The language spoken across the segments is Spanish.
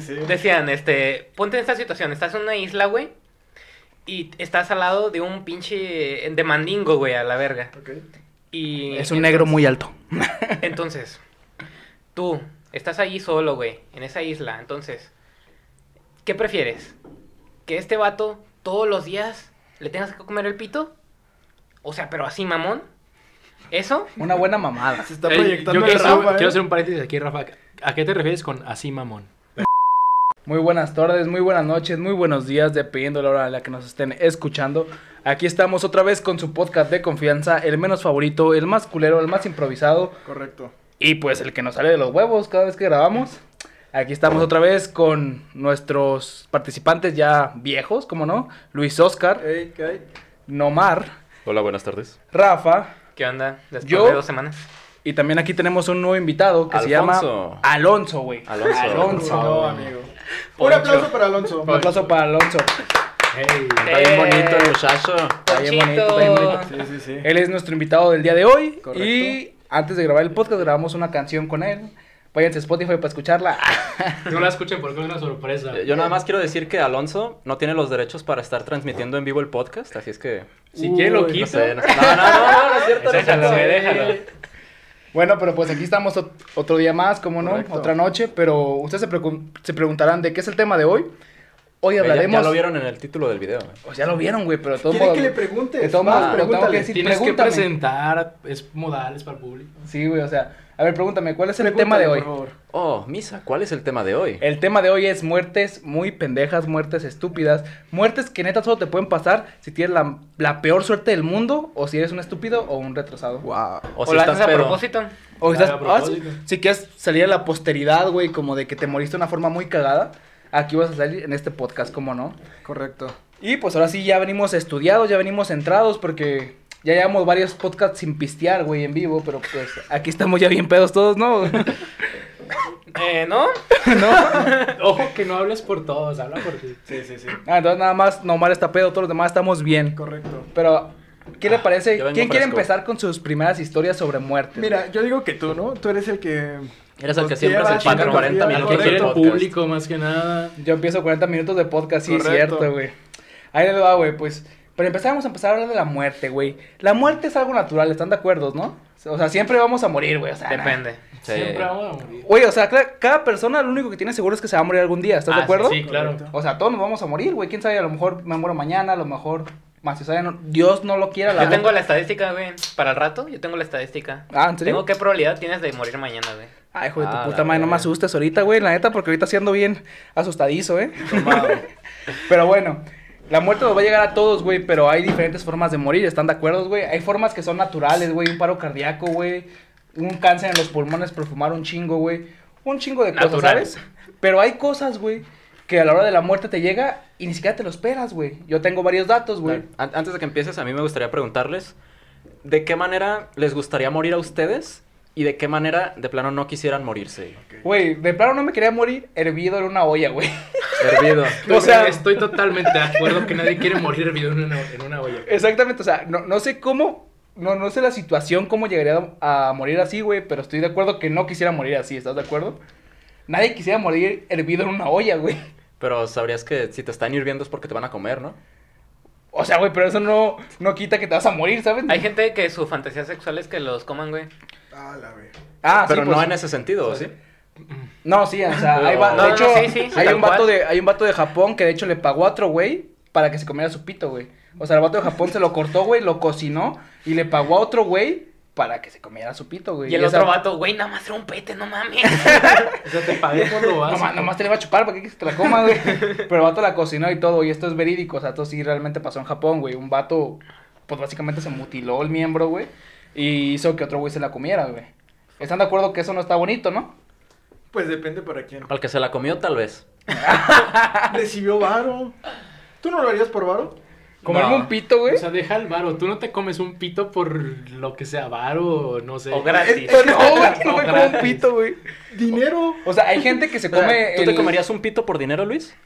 Sí. Decían, este, ponte en esta situación, estás en una isla, güey, y estás al lado de un pinche de mandingo, güey, a la verga. Ok. Y Es un negro muy alto. Entonces, tú estás ahí solo, güey, en esa isla. Entonces, ¿qué prefieres? ¿Que este vato todos los días le tengas que comer el pito? O sea, pero así, mamón. ¿Eso? Una buena mamada. Se está proyectando yo el quiero, Rafa, ¿eh? quiero hacer un paréntesis aquí, Rafa. ¿A qué te refieres con así, mamón? Muy buenas tardes, muy buenas noches, muy buenos días, dependiendo de la hora a la que nos estén escuchando. Aquí estamos otra vez con su podcast de confianza, el menos favorito, el más culero, el más improvisado Correcto. y pues el que nos sale de los huevos cada vez que grabamos. Aquí estamos otra vez con nuestros participantes ya viejos, como no, Luis Oscar, Ey, ¿qué hay? Nomar, Hola, buenas tardes. Rafa ¿Qué onda? Después Yo- de dos semanas. y también aquí tenemos un nuevo invitado que se llama. Alonso, güey. Alonso. Alonso. No, amigo. Un aplauso para Alonso. Un aplauso para Alonso. Hey. Está bien bonito el muchacho. Está bien bonito, Ponchito. está bien bonito. Sí, sí, sí. Él es nuestro invitado del día de hoy. Correcto. Y antes de grabar el podcast, grabamos una canción con él. Váyanse a Spotify para escucharla. No la escuchen porque es una sorpresa. Eh, Yo nada más quiero decir que Alonso no tiene los derechos para estar transmitiendo en vivo el podcast, así es que... Si quieren lo Uy, No no, no, no, no, no, no es cierto. Déjalo, güey, déjalo. Bueno, pero pues aquí estamos ot- otro día más, como no, Correcto. otra noche. Pero ustedes se, pregun- se preguntarán de qué es el tema de hoy. Hoy hablaremos. ya lo vieron en el título del video. eh. Pues ya lo vieron, güey, pero todo ¿Quiere modo- que le preguntes? De tengo que pregúntale. decir, Tienes que presentar, es modales para el público. Sí, güey, o sea, a ver, pregúntame, ¿cuál es el tema de hoy? por favor. Oh, Misa, ¿cuál es el tema de hoy? El tema de hoy es muertes muy pendejas, muertes estúpidas, muertes que neta solo te pueden pasar si tienes la, la peor suerte del mundo o si eres un estúpido o un retrasado. Wow. O ¿O, si lo estás haces a propósito? O Ah, estás, a ah, propósito. si, si quieres salir a la posteridad, güey, como de que te moriste de una forma muy cagada, aquí vas a salir en este podcast, como no. Correcto. Y pues ahora sí ya venimos estudiados, ya venimos centrados porque ya llevamos varios podcasts sin pistear, güey, en vivo, pero pues aquí estamos ya bien pedos todos, ¿no? Eh, ¿no? Ojo que no hables por todos, habla por ti. Sí, sí, sí. Ah, entonces nada más Nomar está pedo, todos los demás estamos bien. Correcto. Pero, ¿qué le parece? yo vengo ¿Quién quiere empezar con sus primeras historias sobre muerte? Mira, yo digo que tú, ¿no? Tú eres el que... Eres el que siempre se chinga chingando 40 vida, Al minutos que del quiere el correcto. podcast. público más que nada. Yo empiezo 40 minutos de podcast, sí, es cierto, güey. Ahí les va, güey, pues. Pero empezamos a empezar a hablar de la muerte, güey. La muerte es algo natural, ¿están de acuerdo, no? O sea, siempre vamos a morir, güey. O sea, Depende. Sí. Siempre vamos a morir. Güey, o sea, cada persona lo único que tiene seguro es que se va a morir algún día, ¿estás de Ah, acuerdo? Sí, sí, claro. Correcto. O sea, todos nos vamos a morir, güey. Quién sabe, a lo mejor me muero mañana, a lo mejor más si sabe, no- Dios no lo quiera. La Yo tengo la estadística, güey. Para el rato, yo tengo la estadística. Ah, ¿en serio? Tengo qué probabilidad tienes de morir mañana, güey. Ay, hijo de tu Ah, puta madre, no me asustes ahorita, güey, la neta, porque ahorita siendo bien asustadizo, ¿eh? Tomado. Pero bueno, la muerte nos va a llegar a todos, güey, pero hay diferentes formas de morir, ¿están de acuerdo, güey? Hay formas que son naturales, güey, un paro cardíaco, güey, un cáncer en los pulmones por fumar un chingo, güey, un chingo de cosas. ¿sabes? Pero hay cosas, güey, que a la hora de la muerte te llega y ni siquiera te lo esperas, güey. Yo tengo varios datos, güey. An- Antes de que empieces, a mí me gustaría preguntarles, ¿de qué manera les gustaría morir a ustedes? ¿Y de qué manera de plano no quisieran morirse? Güey, de plano no me quería morir hervido en una olla, güey. Hervido. O sea- estoy totalmente de acuerdo que nadie quiere morir hervido en una, en una olla. Exactamente, o sea, no, no sé cómo, no, no sé la situación, cómo llegaría a morir así, güey, pero estoy de acuerdo que no quisiera morir así, ¿estás de acuerdo? Nadie quisiera morir hervido en una olla, güey. Pero sabrías que si te están hirviendo es porque te van a comer, ¿no? O sea, güey, pero eso no, no quita que te vas a morir, ¿sabes? Hay gente que su fantasía sexual es que los coman, güey. Ah, la ve. Ah, Pero sí, pues, no en ese sentido, ¿sí? No, sí, o sea, hay va- No, de no, hecho, sí, sí, sí, hay, un vato de, hay un vato de Japón que de hecho le pagó a otro güey para que se comiera su pito, güey. O sea, el vato de Japón se lo cortó, güey, lo cocinó y le pagó a otro güey para que se comiera su pito, güey. Y el esa- otro vato, güey, nada más era un pete, no mames. O sea, te pagué por lo básico. Nomás, nomás te le va a chupar, ¿para qué quieres que te la coma, güey? Pero el vato la cocinó y todo, y esto es verídico, o sea, esto sí realmente pasó en Japón, güey. Un vato, pues básicamente se mutiló el miembro, güey, y hizo que otro güey se la comiera, güey. ¿Están de acuerdo que eso no está bonito, no? Pues depende para quién. Al que se la comió, tal vez. Recibió varo. ¿Tú no lo harías por varo? Comerme No. un pito, güey. O sea, deja el varo. Tú no te comes un pito por lo que sea varo, no sé. O gratis. Eh, no, güey, no No, me como un pito, güey. Dinero. O sea, hay gente que se come. ¿Tú te el- comerías un pito por dinero, Luis?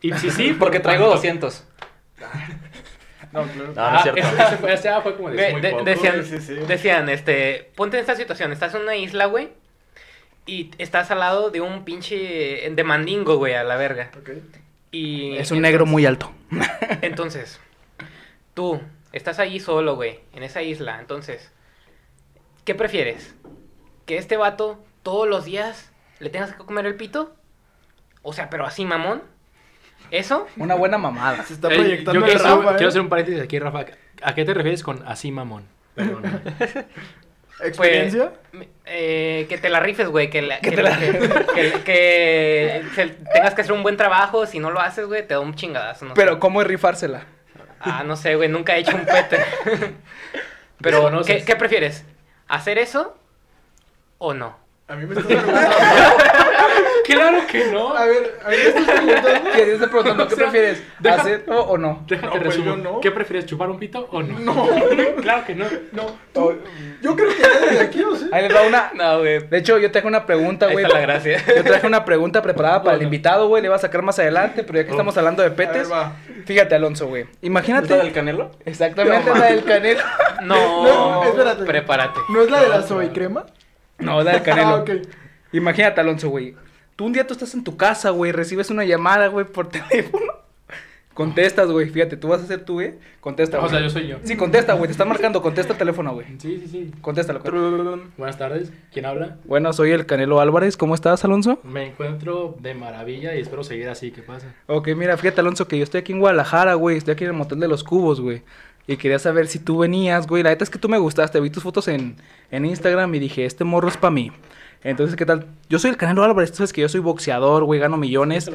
Y sí, sí, Porque ¿por traigo cuánto? 200. No, claro. No, no Ah, es cierto. ese, ese fue, ese ya fue como de Ve- muy de- poco. decían, sí, sí. decían, este, ponte en esta situación, estás en una isla, güey, Y estás al lado de un pinche de mandingo, güey, a la verga. Ok. Y Es un negro muy alto. Entonces, tú estás ahí solo, güey, en esa isla. Entonces, ¿qué prefieres? ¿Que este vato todos los días le tengas que comer el pito? O sea, pero así, mamón. ¿Eso? Una buena mamada. Se está proyectando yo el quiero, Rafa, ¿eh? quiero hacer un paréntesis aquí, Rafa. ¿A qué te refieres con así, mamón? Perdón. ¿Experiencia? Pues, eh, que te la rifes, güey. Que, la- Que que, te la- que- que- que se- tengas que hacer un buen trabajo. Si no lo haces, güey, te da un chingadazo. No Pero, sé. ¿cómo es rifársela? Ah, no sé, güey. Nunca he hecho un pete. Pero, Desconoces. ¿qué, ¿qué prefieres? ¿Hacer eso o no? A mí me estás preguntando. claro que no. A ver, a me estás preguntando. ¿Qué te preguntando? ¿Qué O sea, prefieres? deja- ¿Hacerlo o no? Déjate No, pues, resumo. no. ¿Qué prefieres, chupar un pito o no? No, claro que no. no. Tú, yo creo que nadie de aquí, ¿o sí? Ahí les va una. No, güey. De hecho, yo traje una pregunta, Ahí güey. está la gracia. Yo traje una pregunta preparada para el Bueno. invitado, güey. Le iba a sacar más adelante, pero ya que Oh. estamos hablando de A petes. ver, va. Fíjate, Alonso, güey. ¿Es la Imagínate. del canelo? Exactamente No, la del canelo. No, No, espérate. prepárate. ¿No es la de la soy crema? No, la del canelo. Ah, ok. Imagínate, Alonso, güey. Tú un día tú estás en tu casa, güey, recibes una llamada, güey, por teléfono. Contestas, güey. Fíjate, tú vas a ser tú, güey. Contesta, O güey. sea, yo soy yo. Sí, contesta, güey. Te están marcando. Contesta el teléfono, güey. Sí, sí, sí. Contéstalo. Buenas tardes. ¿Quién habla? Bueno, soy el Canelo Álvarez. ¿Cómo estás, Alonso? Me encuentro de maravilla y espero seguir así. ¿Qué pasa? Ok, mira, fíjate, Alonso, que yo estoy aquí en Guadalajara, güey. Estoy aquí en el motel de los cubos, güey. Y quería saber si tú venías, güey. La neta es que tú me gustaste. Vi tus fotos en, en Instagram y dije, este morro es para mí. Entonces, ¿qué tal? Yo soy el Canelo Álvarez. Tú sabes que yo soy boxeador, güey. Gano millones.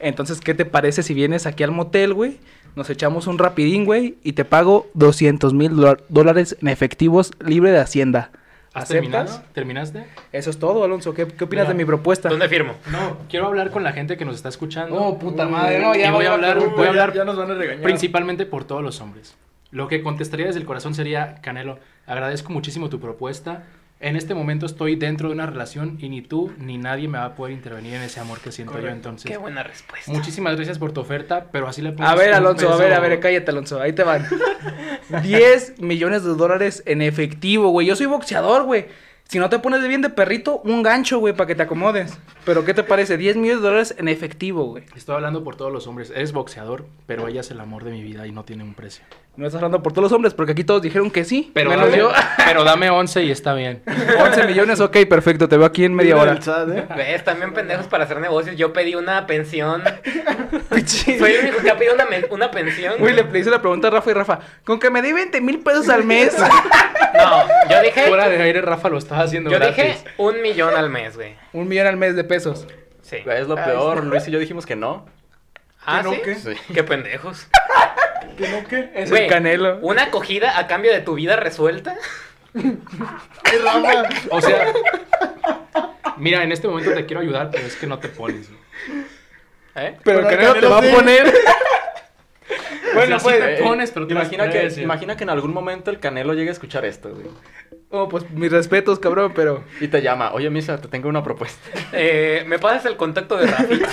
Entonces, ¿qué te parece si vienes aquí al motel, güey? Nos echamos un rapidín, güey. Y te pago 200 mil dólares en efectivos libre de Hacienda. ¿Has ¿Aceptas? terminado? ¿Terminaste? Eso es todo, Alonso. ¿Qué, qué opinas Mira, de mi propuesta? ¿Dónde firmo? No, quiero hablar con la gente que nos está escuchando. Oh, puta madre. No, ya Y voy a hablar- Uy, voy a ya- hablar Ya nos van a regañar. Principalmente por todos los hombres. Lo que contestaría desde el corazón sería, Canelo, agradezco muchísimo tu propuesta. En este momento estoy dentro de una relación y ni tú ni nadie me va a poder intervenir en ese amor que siento yo. Entonces, Qué buena respuesta. muchísimas gracias por tu oferta, pero así le pongo A ver, Alonso, a ver, a ver, cállate, Alonso. Ahí te van. 10 millones de dólares en efectivo, güey. Yo soy boxeador, güey. Si no te pones de bien de perrito, un gancho, güey, para que te acomodes. Pero, ¿qué te parece? 10 millones de dólares en efectivo, güey. Estoy hablando por todos los hombres. Eres boxeador, pero ella es el amor de mi vida y no tiene un precio. No estás hablando por todos los hombres, porque aquí todos dijeron que sí. Pero, menos dame, yo. pero dame 11 y está bien. 11 millones, ok, perfecto. Te veo aquí en media hora. ¿eh? ¿Ves? También pendejos para hacer negocios. Yo pedí una pensión. Soy el único que ha pedido una, pensión. Güey, le, le hice la pregunta a Rafa y Rafa, con que me di 20 mil pesos al mes. No, yo dije. Fuera de aire, Rafa lo estaba haciendo Yo gratis. dije un millón al mes, güey. un millón al mes de pesos. Sí. Es lo peor. Luis y yo dijimos que no. Ah, ¿Que no ¿sí? qué? Sí. Qué pendejos. ¿Que no qué? Es Güey, el canelo. ¿Una acogida a cambio de tu vida resuelta? Ay, Rafa. O sea, mira, en este momento te quiero ayudar, pero es que no te pones. güey. ¿Eh? Pero el Pero el canelo te Canelo va a sí. poner. Bueno, pues. te pones, pero te imagina que, imagina que en algún momento el canelo llegue a escuchar esto, güey. Oh, pues mis respetos, cabrón, pero. Y te llama, oye, Misa, te tengo una propuesta. Eh, ¿Me pasas el contacto de Rafi?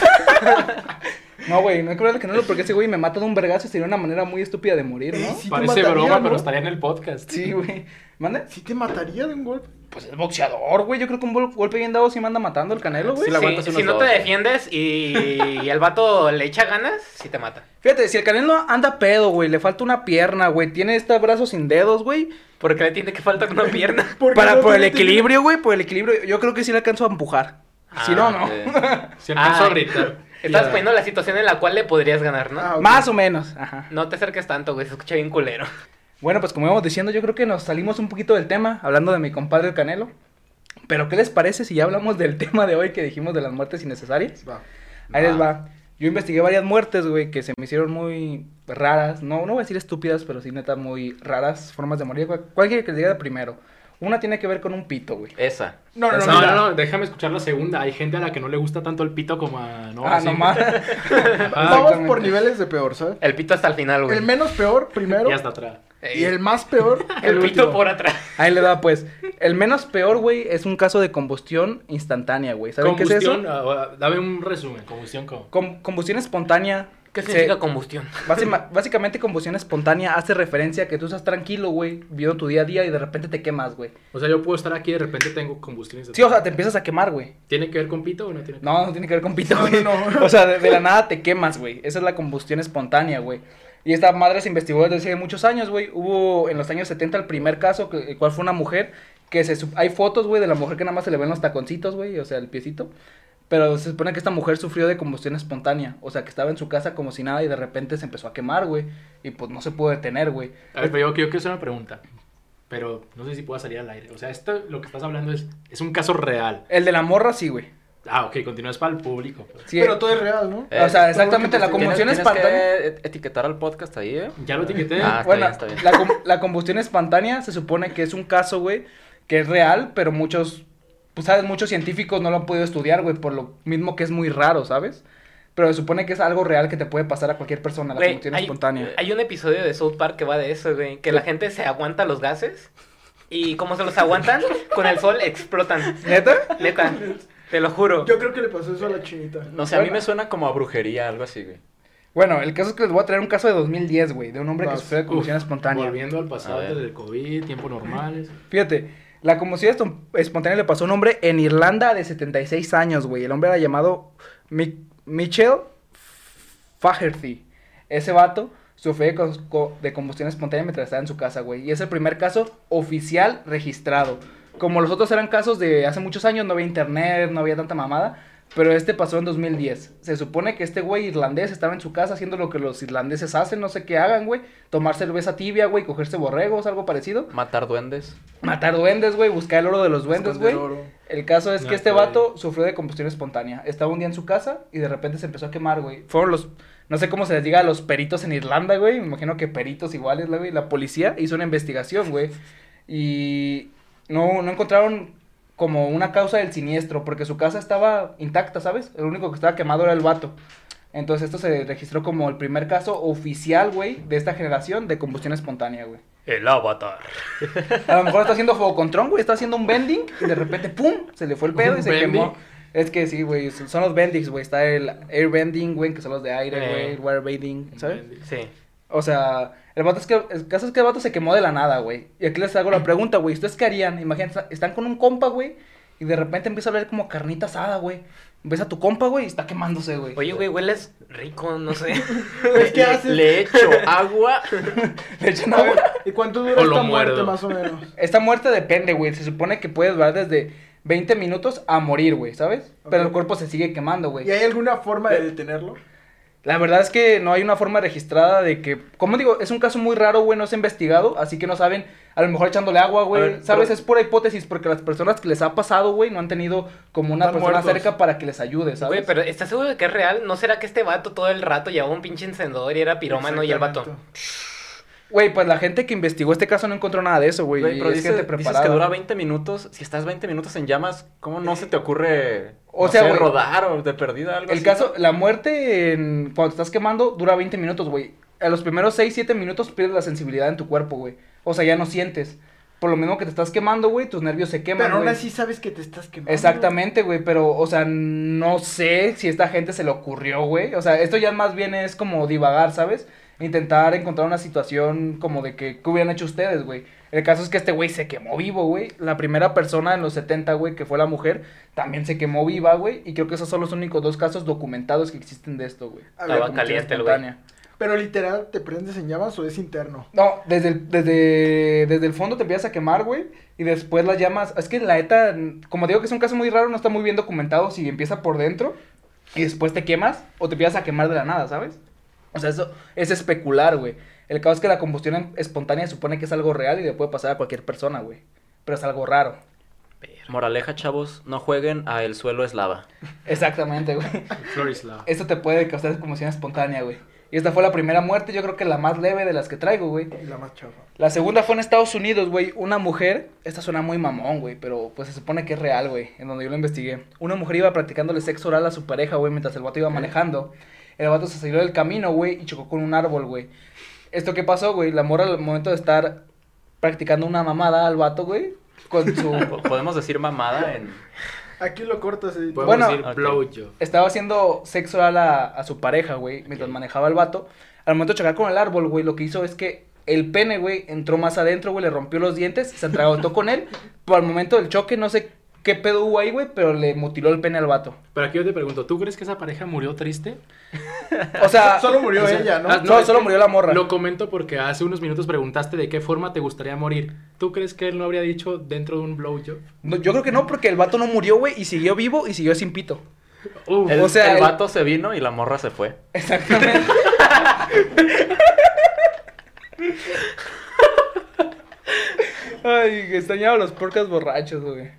No, güey, no hay que hablar del canelo porque ese güey me mata de un vergazo y sería una manera muy estúpida de morir, ¿no? Sí Parece mataría, broma, ¿no? pero estaría en el podcast. Sí, güey. ¿Mande? Sí te mataría de un golpe. Pues es boxeador, güey. Yo creo que un gol- golpe bien dado sí me anda matando el canelo, güey. Sí, si no dos, te güey. defiendes y el vato le echa ganas, sí te mata. Fíjate, si el canelo anda pedo, güey, le falta una pierna, güey, tiene este brazo sin dedos, güey. Porque le tiene que faltar una pierna. Para, no por el tiene- equilibrio, güey, por el equilibrio, yo creo que sí le alcanzo a empujar. si no, no. Eh, Si alcanzó Ah, a gritar. Estás poniendo la situación en la cual le podrías ganar, ¿no? Ah. Más o menos, ajá. No te acerques tanto, güey, se escucha bien culero. Bueno, pues como íbamos diciendo, yo creo que nos salimos un poquito del tema, hablando de mi compadre el Canelo. Pero, ¿qué les parece si ya hablamos del tema de hoy que dijimos de las muertes innecesarias? Va. Ahí Va. les va. Yo investigué varias muertes, güey, que se me hicieron muy raras. No, no voy a decir estúpidas, pero sí neta muy raras formas de morir. ¿Cuál quiere que les diga de primero? Una tiene que ver con un pito, güey. esa. No, no, no. No, no, no, déjame escuchar la segunda. Hay gente a la que no le gusta tanto el pito como a... No, ah, así. no más. Ah, Vamos por niveles de peor, ¿sabes? El pito hasta el final, güey. El menos peor primero Y hasta atrás. Ey, y el más peor el pito último. por atrás. Ahí le da, pues. El menos peor, güey, es un caso de combustión instantánea, güey. ¿Saben qué es eso? Combustión, ah, ah, dame un resumen. Combustión como... Com- combustión espontánea ¿Qué Se- significa combustión? Básima- básicamente combustión espontánea hace referencia a que tú estás tranquilo, güey, viviendo tu día a día y de repente te quemas, güey. O sea, yo puedo estar aquí y de repente tengo combustiones. de- Sí, o sea, te empiezas a quemar, güey. ¿Tiene que ver con pito o no tiene que No, no tiene que ver con pito, No, güey. no, no. O sea, de, de la nada te quemas, güey. Esa es la combustión espontánea, güey. Y esta madre se investigó desde hace muchos años, güey. Hubo en los años 70 el primer caso, que, el cual fue una mujer, que se... Hay fotos, güey, de la mujer que nada más se le ven los taconcitos, güey, o sea, el piecito. Pero se supone que esta mujer sufrió de combustión espontánea. O sea, que estaba en su casa como si nada y de repente se empezó a quemar, güey. Y pues no se pudo detener, güey. A ver, pero yo, yo quiero hacer una pregunta. Pero no sé si pueda salir al aire. O sea, esto, lo que estás hablando es, es un caso real. El de la morra, sí, güey. Ah, ok, continúas para el público. Sí, Pero todo es real, ¿no? Eh, o sea, exactamente, la combustión Tienes, tienes espontánea... que et- etiquetar al podcast ahí, ¿eh? Ya lo etiqueté. Ah, está bueno, bien, está bien. La, com- la combustión espontánea se supone que es un caso, güey, que es real, pero muchos, pues sabes, muchos científicos no lo han podido estudiar, güey, por lo mismo que es muy raro, ¿sabes? Pero se supone que es algo real que te puede pasar a cualquier persona, la Güey, combustión hay, espontánea. hay un episodio de South Park que va de eso, güey. Que la gente se aguanta los gases y como se los aguantan, con el sol explotan. ¿Neta? Neta, te lo juro. Yo creo que le pasó eso a la chinita. No sé, a mí me suena como a brujería, algo así, güey. Bueno, el caso es que les voy a traer un caso de 2010, güey, de un hombre que sufrió de combustión Uf, espontánea. Volviendo al pasado del COVID, tiempos normales. Fíjate, la combustión estom- espontánea le pasó a un hombre en Irlanda de 76 años, güey. El hombre era llamado Mi- Faherty. Ese vato sufrió de, cos- co- de combustión espontánea mientras estaba en su casa, güey. Y es el primer caso oficial registrado. Como los otros eran casos de hace muchos años, no había internet, no había tanta mamada. Pero este pasó en 2010. Se supone que este güey irlandés estaba en su casa haciendo lo que los irlandeses hacen, no sé qué hagan, güey. Tomar cerveza tibia, güey, cogerse borregos, algo parecido. Matar duendes. Matar duendes, güey, buscar el oro de los duendes, güey. El caso es que este güey. vato sufrió de combustión espontánea. Estaba un día en su casa y de repente se empezó a quemar, güey. Fueron los, no sé cómo se les diga a los peritos en Irlanda, güey. Me imagino que peritos iguales, güey. La policía hizo una investigación, güey. Y no, no encontraron como una causa del siniestro porque su casa estaba intacta, ¿sabes? El único que estaba quemado era el vato. Entonces esto se registró como el primer caso oficial, güey, de esta generación de combustión espontánea, güey. El avatar. A lo mejor está haciendo fuego con Tron, güey, está haciendo un bending y de repente, ¡pum! Se le fue el pedo y ¿Un se bending? quemó. Es que sí, güey, son los bendings, güey. Está el air bending, güey, que son los de aire, Eh. güey, bending, ¿sabes? Sí. O sea, el vato es que, el caso es que el vato se quemó de la nada, güey. Y aquí les hago la pregunta, güey, ¿ustedes qué harían? Imagínate, están con un compa, güey, y de repente empieza a hablar como carnita asada, güey. Ves a tu compa, güey, y está quemándose, güey. Oye, güey, hueles rico, no sé. ¿qué Le- haces? Le echo agua. Hecho, no, güey. ¿Y cuánto O dura lo esta muerte, muerdo. más o menos? Esta muerte depende, güey. Se supone que puede durar desde 20 minutos a morir, güey, ¿sabes? Pero el cuerpo se sigue quemando, güey. ¿Y hay alguna forma de detenerlo? La verdad es que no hay una forma registrada de que, como digo, es un caso muy raro, güey, no se ha investigado, así que no saben, a lo mejor echándole agua, A güey, ver, ¿sabes? pero- Es pura hipótesis porque las personas que les ha pasado, güey, no han tenido como una Están persona muertos. cerca para que les ayude, ¿sabes? Güey, pero ¿estás seguro de que es real? ¿No será que este vato todo el rato llevaba un pinche encendedor y era pirómano y el vato? Güey, pues la gente que investigó este caso no encontró nada de eso, güey, pero es dice- gente dices que dura 20 minutos. Si estás 20 minutos en llamas, ¿cómo no se te ocurre O no sea, güey, rodar o de perdida algo El así? caso, la muerte en- cuando te estás quemando dura 20 minutos, güey. A los primeros 6, 7 minutos pierdes la sensibilidad en tu cuerpo, güey. O sea, ya no sientes. Por lo mismo que te estás quemando, güey, tus nervios se queman, Pero aún así sabes que te estás quemando. Exactamente, güey, pero, o sea, no sé si a esta gente se le ocurrió, güey. O sea, esto ya más bien es como divagar, ¿sabes? Intentar encontrar una situación como de que, ¿qué hubieran hecho ustedes, güey? El caso es que este güey se quemó vivo, güey. La primera persona en los 70, güey, que fue la mujer, también se quemó viva, güey. Y creo que esos son los únicos dos casos documentados que existen de esto, güey. A ver, Estaba caliente el güey. Pero literal, ¿te prendes en llamas o es interno? No, desde el, desde, desde el fondo te empiezas a quemar, güey. Y después las llamas. Es que la ETA, como digo que es un caso muy raro, no está muy bien documentado si empieza por dentro y después te quemas o te empiezas a quemar de la nada, ¿sabes? O sea, eso es especular, güey. El caso es que la combustión espontánea supone que es algo real y le puede pasar a cualquier persona, güey. Pero es algo raro. Moraleja, chavos, no jueguen a El suelo es lava. Exactamente, güey. Esto te puede causar combustión espontánea, güey. Y esta fue la primera muerte, yo creo que la más leve de las que traigo, güey. Y la más chafa. La segunda fue en Estados Unidos, güey. Una mujer, esta suena muy mamón, güey, pero pues se supone que es real, güey, en donde yo lo investigué. Una mujer iba practicándole sexo oral a su pareja, güey, mientras el vato iba manejando. El vato se salió del camino, güey, y chocó con un árbol, güey. ¿Esto qué pasó, güey? La morra al momento de estar practicando una mamada al vato, güey, con su... Po- ¿Podemos decir mamada en...? Aquí lo cortas. y- Podemos Bueno, decir ok. blowjob. Estaba haciendo sexo oral a, a su pareja, güey, mientras manejaba el vato. Al momento de chocar con el árbol, güey, lo que hizo es que el pene, güey, entró más adentro, güey, le rompió los dientes, se atragantó con él. Pero al momento del choque, no sé qué pedo hubo ahí, güey, pero le mutiló el pene al vato. Pero aquí yo te pregunto, ¿tú crees que esa pareja murió triste? O sea, Solo murió O sea, ella, ¿no? ah, No, solo murió la morra. Lo comento porque hace unos minutos preguntaste de qué forma te gustaría morir. ¿Tú crees que él no habría dicho dentro de un blowjob? no, yo creo que no, porque el vato no murió, güey, y siguió vivo y siguió sin pito. Uf, El, O sea, el el- vato se vino y la morra se fue. Exactamente. Ay, extrañaba los porcas borrachos, güey.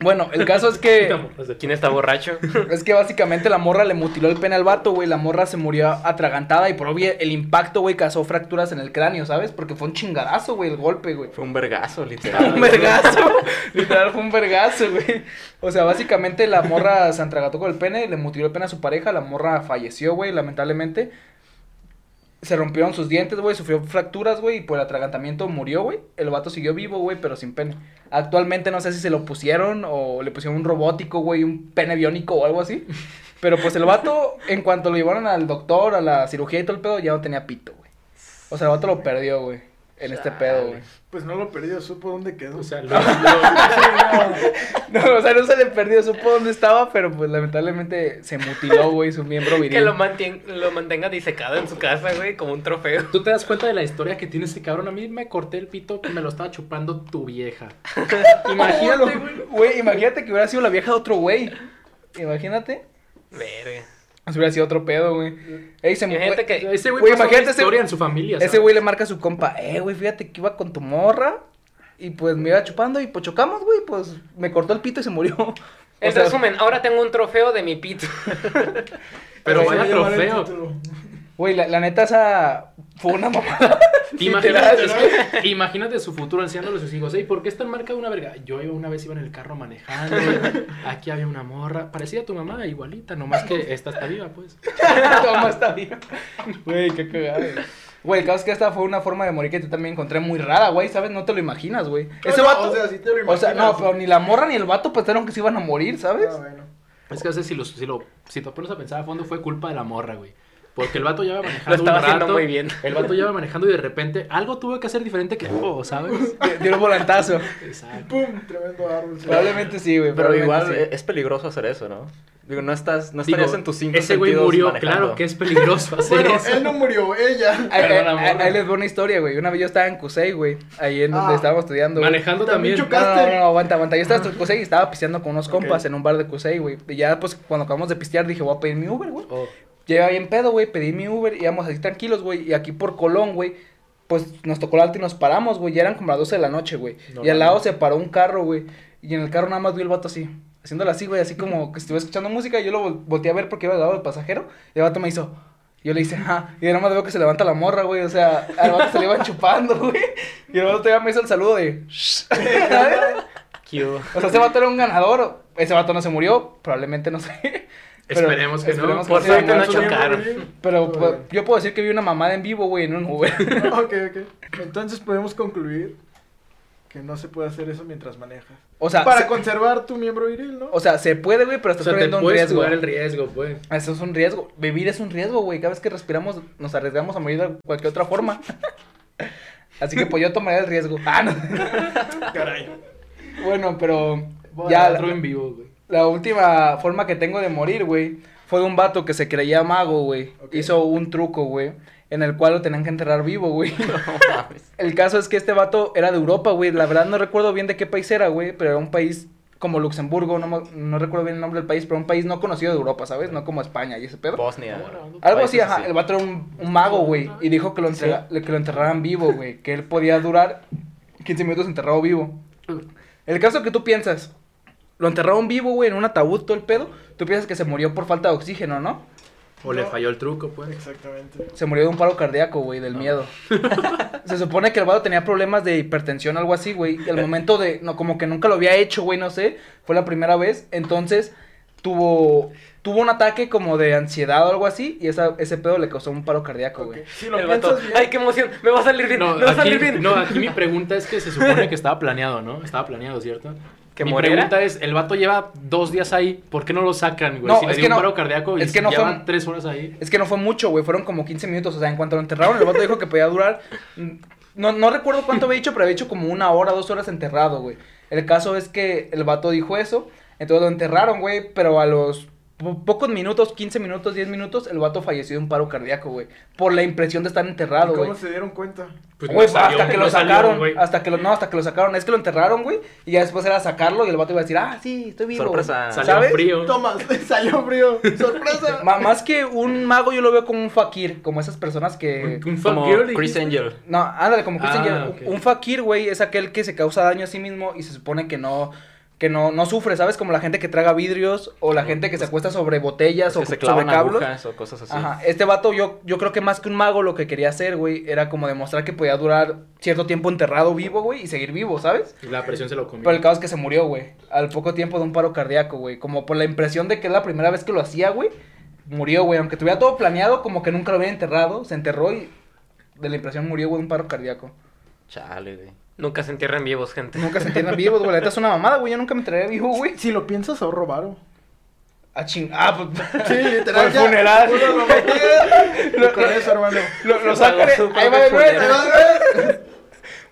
Bueno, el caso es que ¿Quién está borracho? es que básicamente la morra le mutiló el pene al vato, güey. La morra se murió atragantada y por obvio el impacto, güey, causó fracturas en el cráneo, ¿sabes? Porque fue un chingadazo, güey, el golpe, güey. Fue un vergazo, literal. Un vergazo. Literal fue un vergazo, güey. O sea, básicamente la morra se atragató con el pene, le mutiló el pene a su pareja, la morra falleció, güey, lamentablemente. Se rompieron sus dientes, güey, sufrió fracturas, güey, y por el atragantamiento murió, güey. El vato siguió vivo, güey, pero sin pene. Actualmente no sé si se lo pusieron o le pusieron un robótico, güey, un pene biónico o algo así. Pero pues el vato, en cuanto lo llevaron al doctor, a la cirugía y todo el pedo, ya no tenía pito, güey. O sea, el vato lo perdió, güey, en este pedo, güey. Pues no lo perdió, supo dónde quedó. O sea, lo- lo- No, o sea, no se le perdió, supo dónde estaba, pero pues lamentablemente se mutiló, güey, su miembro viril. Que lo, mantien- lo mantenga disecado en su casa, güey, como un trofeo. ¿Tú te das cuenta de la historia que tiene ese cabrón? A mí me corté el pito que me lo estaba chupando tu vieja. Imagínate, güey. Güey, imagínate que hubiera sido la vieja de otro güey. Imagínate. Verga. Si hubiera sido otro pedo, güey. Ey, se que- Ese güey Güey, pasó una imagínate ese- historia en su familia. Ese güey le marca a su compa, eh, güey, fíjate que iba con tu morra. Y pues me iba chupando y pues chocamos, güey. Pues me cortó el pito y se murió. O En sea, resumen, ahora tengo un trofeo de mi pito. Pero vaya se trofeo. Güey, la, la neta esa fue una mamada. Imagínate, su futuro anciándole a sus hijos. Ey, ¿por qué está en marca de una verga? Yo iba una vez iba en el carro manejando. Aquí había una morra. Parecía a tu mamá, igualita. Nomás que esta está viva, pues. Toma, está bien. Güey, qué cagada. güey. Güey, el caso es que esta fue una forma de morir que yo también encontré muy rara, güey, ¿sabes? No te lo imaginas, güey. No, Ese no, vato. O sea, sí te lo O sea, no, imaginas. pero ni la morra ni el vato pensaron que se iban a morir, ¿sabes? Ah, bueno. Es que a veces si, lo, si, lo, si te pones a pensar a fondo fue culpa de la morra, güey. Porque el vato ya iba manejando Lo estaba un haciendo rato, muy bien. El vato ya iba manejando y de repente algo tuvo que hacer diferente que... Oh, ¿sabes? Dio- un volantazo. Exacto. ¡Pum! Tremendo árbol. Probablemente sí, güey. Pero igual eh, es peligroso hacer eso, ¿no? Digo, no estás, no Digo, estarías en tus cinco Ese güey murió, manejando. claro que es peligroso hacer Bueno, eso. él no murió, ella. Ahí, Perdón, ahí- amor. ahí les voy una historia, güey. Una vez yo estaba en Cusey, güey. Ahí en donde Ah. estábamos estudiando. Manejando También también. No, no, no, no, aguanta, aguanta. Yo estaba en Cusey y estaba pisteando con unos compas en un bar de Cusey, güey. Y ya, pues, cuando acabamos de pistear, dije, voy a pedir mi Uber, güey. Oh, Lleva bien pedo, güey, pedí mi Uber, íbamos así tranquilos, güey, y aquí por Colón, güey, pues nos tocó el alto y nos paramos, güey, ya eran como las 12 de la noche, güey, No y al lado se paró un carro, güey, y en el carro nada más vi el vato así, haciéndolo así, güey, así como que estuve escuchando música, y yo lo vol- volteé a ver porque iba al lado del pasajero, y el vato me hizo, yo le hice, ajá, y nada más veo que se levanta la morra, güey, o sea, al vato se le iban chupando, güey, y el vato todavía me hizo el saludo de, Cute. o sea, ese vato era un ganador, ese vato no se murió, probablemente no sé. Pero Esperemos que no. Por sea, suerte no chocaron. Pero pues, yo puedo decir que vi una mamada en vivo, güey, en un Uber. ok, ok. Entonces podemos concluir que no se puede hacer eso mientras manejas. O sea, Para se, conservar tu miembro viril, ¿no? o sea, se puede, güey, pero O estás sea, te corriendo un puedes riesgo. jugar el riesgo, pues. Eso es un riesgo. Vivir es un riesgo, güey. Cada vez que respiramos nos arriesgamos a morir de cualquier otra forma. Así que pues yo tomaría el riesgo. Ah, no. Caray. Bueno, pero Voy ya otro en vivo, güey. La última forma que tengo de morir, güey, fue de un vato que se creía mago, güey. Hizo un truco, güey, en el cual lo tenían que enterrar vivo, güey. No. El caso es que este vato era de Europa, güey. La verdad no recuerdo bien de qué país era, güey. Pero era un país como Luxemburgo. No, me- no recuerdo bien el nombre del país. Pero un país no conocido de Europa, ¿sabes? No como España y ese pedo. Bosnia. Algo así, ajá. El vato era un, un mago, güey. Y dijo que lo, entrega- que lo enterraran vivo, güey. Que él podía durar 15 minutos enterrado vivo. El caso que tú piensas, lo enterraron vivo, güey, en un ataúd, todo el pedo. Tú piensas que se murió por falta de oxígeno, ¿no? O le falló el truco, pues. Exactamente. Se murió de un paro cardíaco, güey, del miedo. Se supone que el vato tenía problemas de hipertensión, algo así, güey. Y al momento de, no, como que nunca lo había hecho, güey, no sé. Fue la primera vez. Entonces, tuvo, tuvo un ataque como de ansiedad o algo así. Y esa, ese pedo le causó un paro cardíaco, güey. Si lo vato, bien. Ay, qué emoción. Me va a salir bien. No me va a aquí, salir bien. no, aquí mi pregunta es que se supone que estaba planeado, ¿no? Estaba planeado, ¿cierto? ¿Que Mi pregunta es, el vato lleva dos días ahí, ¿por qué no lo sacan, güey? No, si le es dio que un no- paro cardíaco y es que no fue- tres horas ahí. Es que no fue mucho, güey. Fueron como 15 minutos. O sea, en cuanto lo enterraron, el vato dijo que podía durar. mm, No, no recuerdo cuánto había dicho, pero había dicho como una hora, dos horas enterrado, güey. El caso es que el vato dijo eso. Entonces lo enterraron, güey. Pero a los po- pocos minutos, 15 minutos, 10 minutos, el vato falleció de un paro cardíaco, güey. Por la impresión de estar ¿Y enterrado, ¿Cómo güey. se dieron cuenta? Pues Güey, no salió, hasta que no lo salió, sacaron, güey. hasta que lo, no, hasta que lo sacaron, es que lo enterraron, güey, y ya después era sacarlo y el vato iba a decir, ah, sí, estoy vivo. Sorpresa. Salió ¿sabes? frío. Toma, salió frío. ¡Sorpresa! Más que un mago, yo lo veo como un fakir, como esas personas que... Un, un Como fuck girl, Chris. Angel. No, ándale, como Christian Ah, ok. Un fakir, güey, es aquel que se causa daño a sí mismo y se supone que no que no, no sufre, ¿sabes? Como la gente que traga vidrios o la gente que se acuesta sobre botellas o Que se sobre cablos. o cosas así. Ajá, este vato yo, yo creo que más que un mago lo que quería hacer, güey, era como demostrar que podía durar cierto tiempo enterrado vivo, güey, y seguir vivo, ¿sabes? Y la presión se lo comió. Pero el caso es que se murió, güey, al poco tiempo de un paro cardíaco, güey, como por la impresión de que es la primera vez que lo hacía, güey, murió, güey, aunque tuviera todo planeado, como que nunca lo había enterrado, se enterró y de la impresión murió, güey, de un paro cardíaco. Chale, güey. Nunca se entierran vivos, gente. Nunca se entiendan vivos, güey. La neta es una mamada, güey. Yo nunca me enterré vivo, güey. Si lo piensas, ahorro varo. A ching. Ah, pues. Sí, Por literal. ya. funeral. Lo con eso, hermano. Lo, lo su Ahí va funeral. ahí va de nuevo.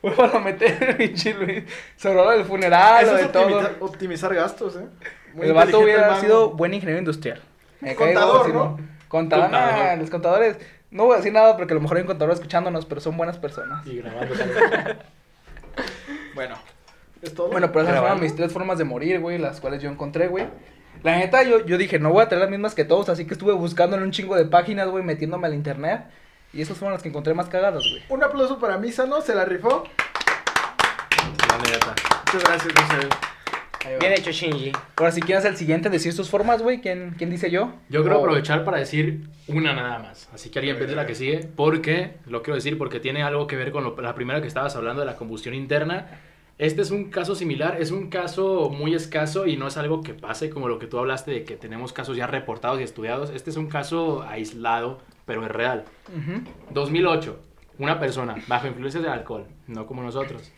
Vuelvo a meter, pinche Luis. Se habló del funeral, Eso lo es de todo. optimizar, gastos, ¿eh? Muy El vato hubiera el sido buen ingeniero industrial. Me Contador, ¿no? Contador, Contador. nah, los contadores. No voy a decir nada porque a lo mejor hay un contador escuchándonos, pero son buenas personas. Y grabando. Bueno, es todo. Bueno, pero esas fueron mis tres formas de morir, güey, las cuales yo encontré, güey. La neta, yo, yo dije, no voy a tener las mismas que todos, así que estuve buscando en un chingo de páginas, güey, metiéndome al internet. Y esas fueron las que encontré más cagadas, güey. Un aplauso para Misano, se la rifó. La neta. Muchas gracias, Misael. Bien hecho, Shinji. Ahora, si quieres el siguiente, decir sus formas, güey, ¿quién, ¿quién dice yo? Yo quiero O- aprovechar para decir una nada más. Así que alguien piense la que sigue. Porque, lo quiero decir porque tiene algo que ver con lo- la primera que estabas hablando de la combustión interna. Este es un caso similar, es un caso muy escaso y no es algo que pase como lo que tú hablaste de que tenemos casos ya reportados y estudiados. Este es un caso aislado, pero es real. Ujú. 2008, una persona bajo influencias del alcohol, no como nosotros.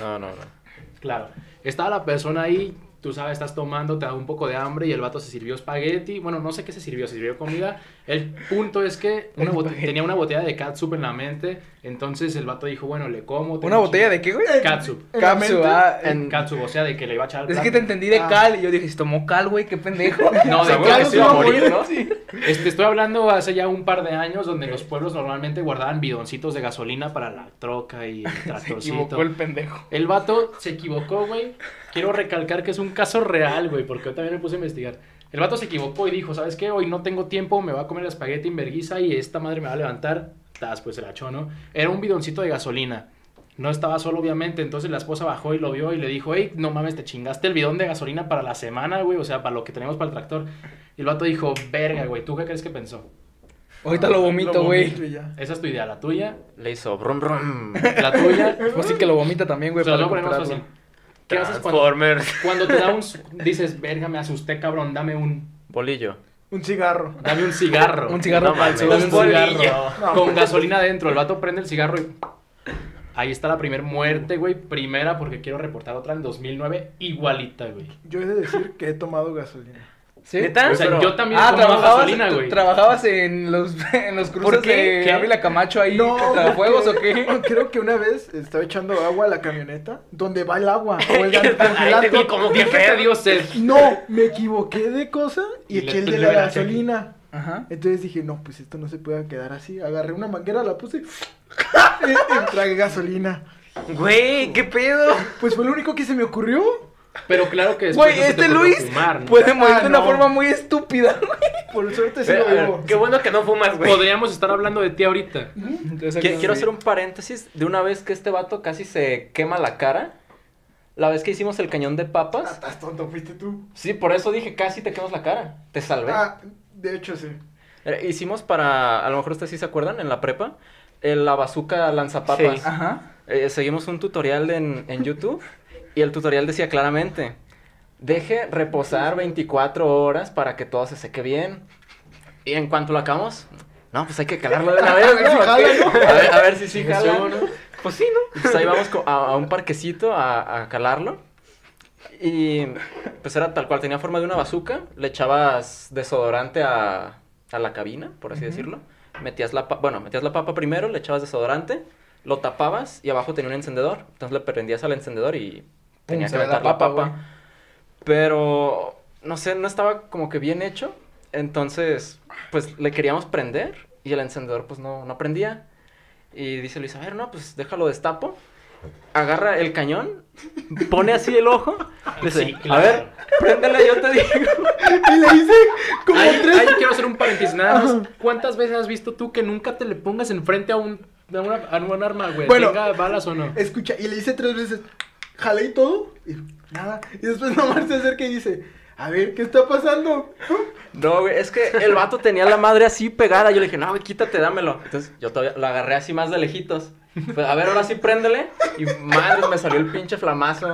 No, no, no. Claro. Estaba la persona ahí, tú sabes, estás tomando, te da un poco de hambre y el vato se sirvió espagueti. Bueno, no sé qué se sirvió, se sirvió comida. El punto es que una tenía una botella de catsup en la mente. Entonces el vato dijo, bueno, le como. ¿Una botella de qué, güey? Catsup. Mente. ah, En catsup, o sea, de que le iba a echar al Es que te entendí de Ah. cal y yo dije, si tomó cal, güey, qué pendejo. No, de cal se se iba a morir, ¿no? Este, estoy hablando hace ya un par de años donde los pueblos normalmente guardaban bidoncitos de gasolina para la troca y el Se tractorcito. equivocó el pendejo. El vato se equivocó, güey. Quiero recalcar que es un caso real, güey, porque yo también me puse a investigar. El vato se equivocó y dijo, ¿sabes qué? Hoy no tengo tiempo, me voy a comer el espagueti en verguiza y esta madre me va a levantar. Tas, pues se la echó, ¿no? Era un bidoncito de gasolina. No estaba solo, obviamente. Entonces la esposa bajó y lo vio y le dijo, hey, no mames, te chingaste el bidón de gasolina para la semana, güey. O sea, para lo que tenemos para el tractor. Y el vato dijo, verga, güey, ¿tú qué crees que pensó? Ahorita lo vomito, güey. Esa es tu idea, la tuya. Le hizo brum brum. La tuya. Pues sí que lo vomita también, güey, para voy ¿Qué haces cuando, te da un... Dices, verga, me asusté, cabrón, dame un... Bolillo. Un cigarro. Dame un cigarro. Un cigarro No falso. güey. Un cigarro. bolillo. Con gasolina dentro. El vato prende el cigarro y... Ahí está la primer muerte, güey. Primera porque quiero reportar otra en 2009. Igualita, güey. Yo he de decir que he tomado gasolina. ¿Sí? ¿Neta? O sea, pero- yo también Ah, trabajabas, gasolina, güey. trabajabas en los, en los cruces qué? de ¿Qué? Ávila Camacho ahí, No, fuegos o qué? Creo que una vez estaba echando agua a la camioneta donde va el agua. O el Ay, te vi congelante. como ¿Qué que te pedo. dio sed? No, me equivoqué de cosa y, Y le- eché el de la gasolina. Ajá. Entonces dije, no, pues esto no se puede quedar así. Agarré una manguera, la puse y, y tragué gasolina. Güey, ¿qué pedo? Pues fue lo único que se me ocurrió. Pero claro que después Güey, no se te este Luis fumar, ¿no? puede morir Ah, de una no. forma muy estúpida, güey. Por suerte sí Pero, lo vivo. Qué bueno que no fumas, güey. Podríamos estar hablando de ti ahorita. Qui- Quiero hacer un paréntesis de una vez que este vato casi se quema la cara. La vez que hicimos el cañón de Ah, papas. Estás tonto, fuiste tú. Sí, por eso dije casi te quemas la cara. Te salvé. Ah, de hecho sí. Eh, Hicimos para, a lo mejor ustedes sí se acuerdan, en la prepa, el- la bazooka lanzapapas. Sí. Ajá. Eh, seguimos un tutorial en, en YouTube y el tutorial decía claramente, deje reposar 24 horas para que todo se seque bien. Y en cuanto lo acabamos, no, pues hay que calarlo de una vez, A ver si ¿no? A ver, a ver si sí jala. ¿no? Pues sí, ¿no? Entonces ahí vamos a, a un parquecito a, a calarlo. Y pues era tal cual, tenía forma de una bazuca, le echabas desodorante a, a la cabina, por así decirlo. Metías la papa, bueno, metías la papa primero, le echabas desodorante, lo tapabas y abajo tenía un encendedor. Entonces le prendías al encendedor y tenía que ve la papa. Pero, no sé, no estaba como que bien hecho. Entonces, pues le queríamos prender y el encendedor pues no, no prendía. Y dice Luis, a ver, no, pues déjalo destapo. Agarra el cañón, pone así el ojo. Dice, Sí, a claro. ver, préndele, yo te digo. Y le hice como Ay, tres. ay, quiero hacer un paréntesis nada más. ¿Cuántas veces has visto tú que nunca te le pongas enfrente a un, a una, a un arma, güey? Bueno. Tenga balas o no. Escucha, y le hice tres veces. Jalé y todo. Y nada. Y después nomás se acerca y dice: A ver, ¿qué está pasando? No, güey, es que el vato tenía la madre así pegada. Yo le dije, no, güey, quítate, dámelo. Entonces yo todavía lo agarré así más de lejitos. Pues, a ver, ahora sí préndele. Y madre, me salió el pinche flamazo.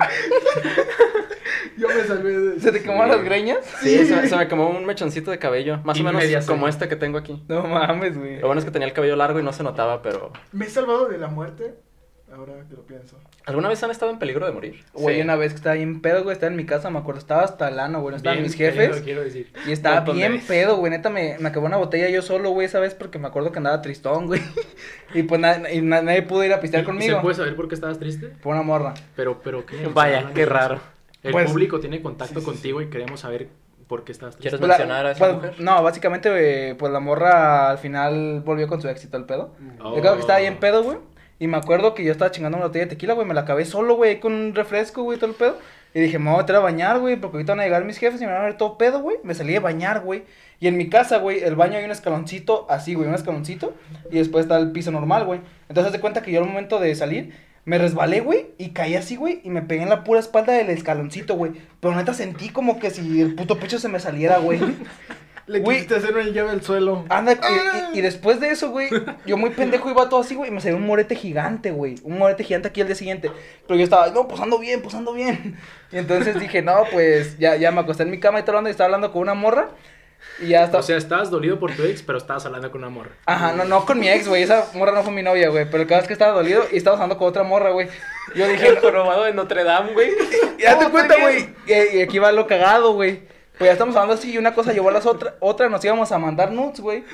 Yo me salvé de. ¿Se te quemaron las greñas? Sí, se, me- se me quemó un mechoncito de cabello. Más Y o menos como este que tengo aquí. No mames, güey. Lo bueno es que tenía el cabello largo y no se notaba, pero. Me he salvado de la muerte. Ahora que lo pienso. ¿Alguna vez han estado en peligro de morir? Güey, Sí. una vez que estaba bien pedo, güey, estaba en mi casa, me acuerdo, estaba hasta el ano, güey, no estaban Bien mis jefes. quiero decir. Y estaba de bien veces. pedo, güey, neta, me, me acabó una botella yo solo, güey, esa vez, porque me acuerdo que andaba tristón, güey. Y pues na- y na- nadie pudo ir a pistear ¿Y- y conmigo. ¿Se puede saber por qué estabas triste? Por una morra. Pero, pero, ¿qué? Vaya, qué raro. El Pues- público tiene contacto Sí, sí, contigo y queremos saber por qué estabas triste. ¿Quieres Pues la- mencionar a esa pues, mujer? No, básicamente, güey, pues la morra al final volvió con su éxito el pedo. Oh. Yo creo que estaba bien pedo, güey. Y me acuerdo que yo estaba chingando una botella de tequila, güey. Me la acabé solo, güey, con un refresco, güey, todo el pedo. Y dije, me voy a meter a bañar, güey, porque ahorita van a llegar mis jefes y me van a ver todo pedo, güey. Me salí de bañar, güey. Y en mi casa, güey, el baño hay un escaloncito así, güey, un escaloncito. Y después está el piso normal, güey. Entonces, haz de cuenta que yo al momento de salir, me resbalé, güey, y caí así, güey, y me pegué en la pura espalda del escaloncito, güey. Pero neta sentí como que si el puto pecho se me saliera, güey. Le quisiste hacer una llave al suelo. Anda, y, y- y después de eso, güey, yo muy pendejo iba todo así, güey, y me salió un morete gigante, güey. Un morete gigante aquí al día siguiente. Pero yo estaba, no, posando bien, posando bien. Y entonces dije, no, pues ya, ya me acosté en mi cama y estaba hablando, y estaba hablando con una morra. Y ya estaba. O sea, estabas dolido por tu ex, pero estabas hablando con una morra. Ajá, no, no con mi ex, güey. Esa morra no fue mi novia, güey. Pero el caso es que estaba dolido y estaba hablando con otra morra, güey. Yo dije, El jorobado de Notre Dame, güey. y date Oh, cuenta, güey. Y, y aquí va lo cagado, güey. Pues ya estamos hablando así y una cosa llevó a las otra, otra nos íbamos a mandar nudes, güey.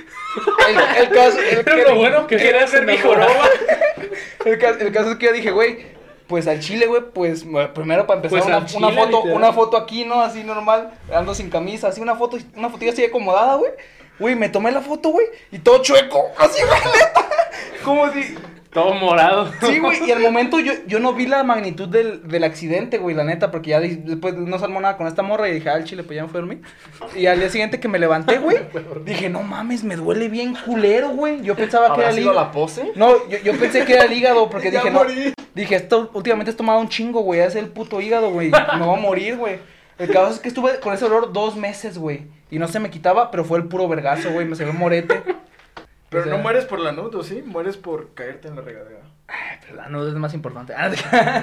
El, el caso, el, Pero lo bueno que ser mi joroba. el, ca- el caso es que yo dije, güey, pues al chile, güey, pues bueno, primero para empezar Pues una, al chile, una foto, literal. una foto aquí, ¿no? Así normal, ando sin camisa, así una foto, una fotilla así acomodada, güey. Güey, me tomé la foto, güey, y todo chueco, así, güey, neta. Como si, Todo morado. Sí, güey, y al momento yo, yo no vi la magnitud del, del accidente, güey, la neta, porque ya después no se armó nada con esta morra y dije, el chile, pues ya me fui a dormir. Y al día siguiente que me levanté, güey, dije, no mames, me duele bien culero, güey. Yo pensaba que ¿Habrá era el hígado. la pose? No, yo, yo pensé que era el hígado, porque Ya dije, no. morí. Dije, esto últimamente has tomado un chingo, güey, es el puto hígado, güey. Me voy a morir, güey. El caso es que estuve con ese olor dos meses, güey. Y no se me quitaba, pero fue el puro vergazo, güey. Me salió morete. Pero O sea, no mueres por la nud, ¿o sí? Mueres por caerte en la regadera. Pero la nuda es más importante. Ah,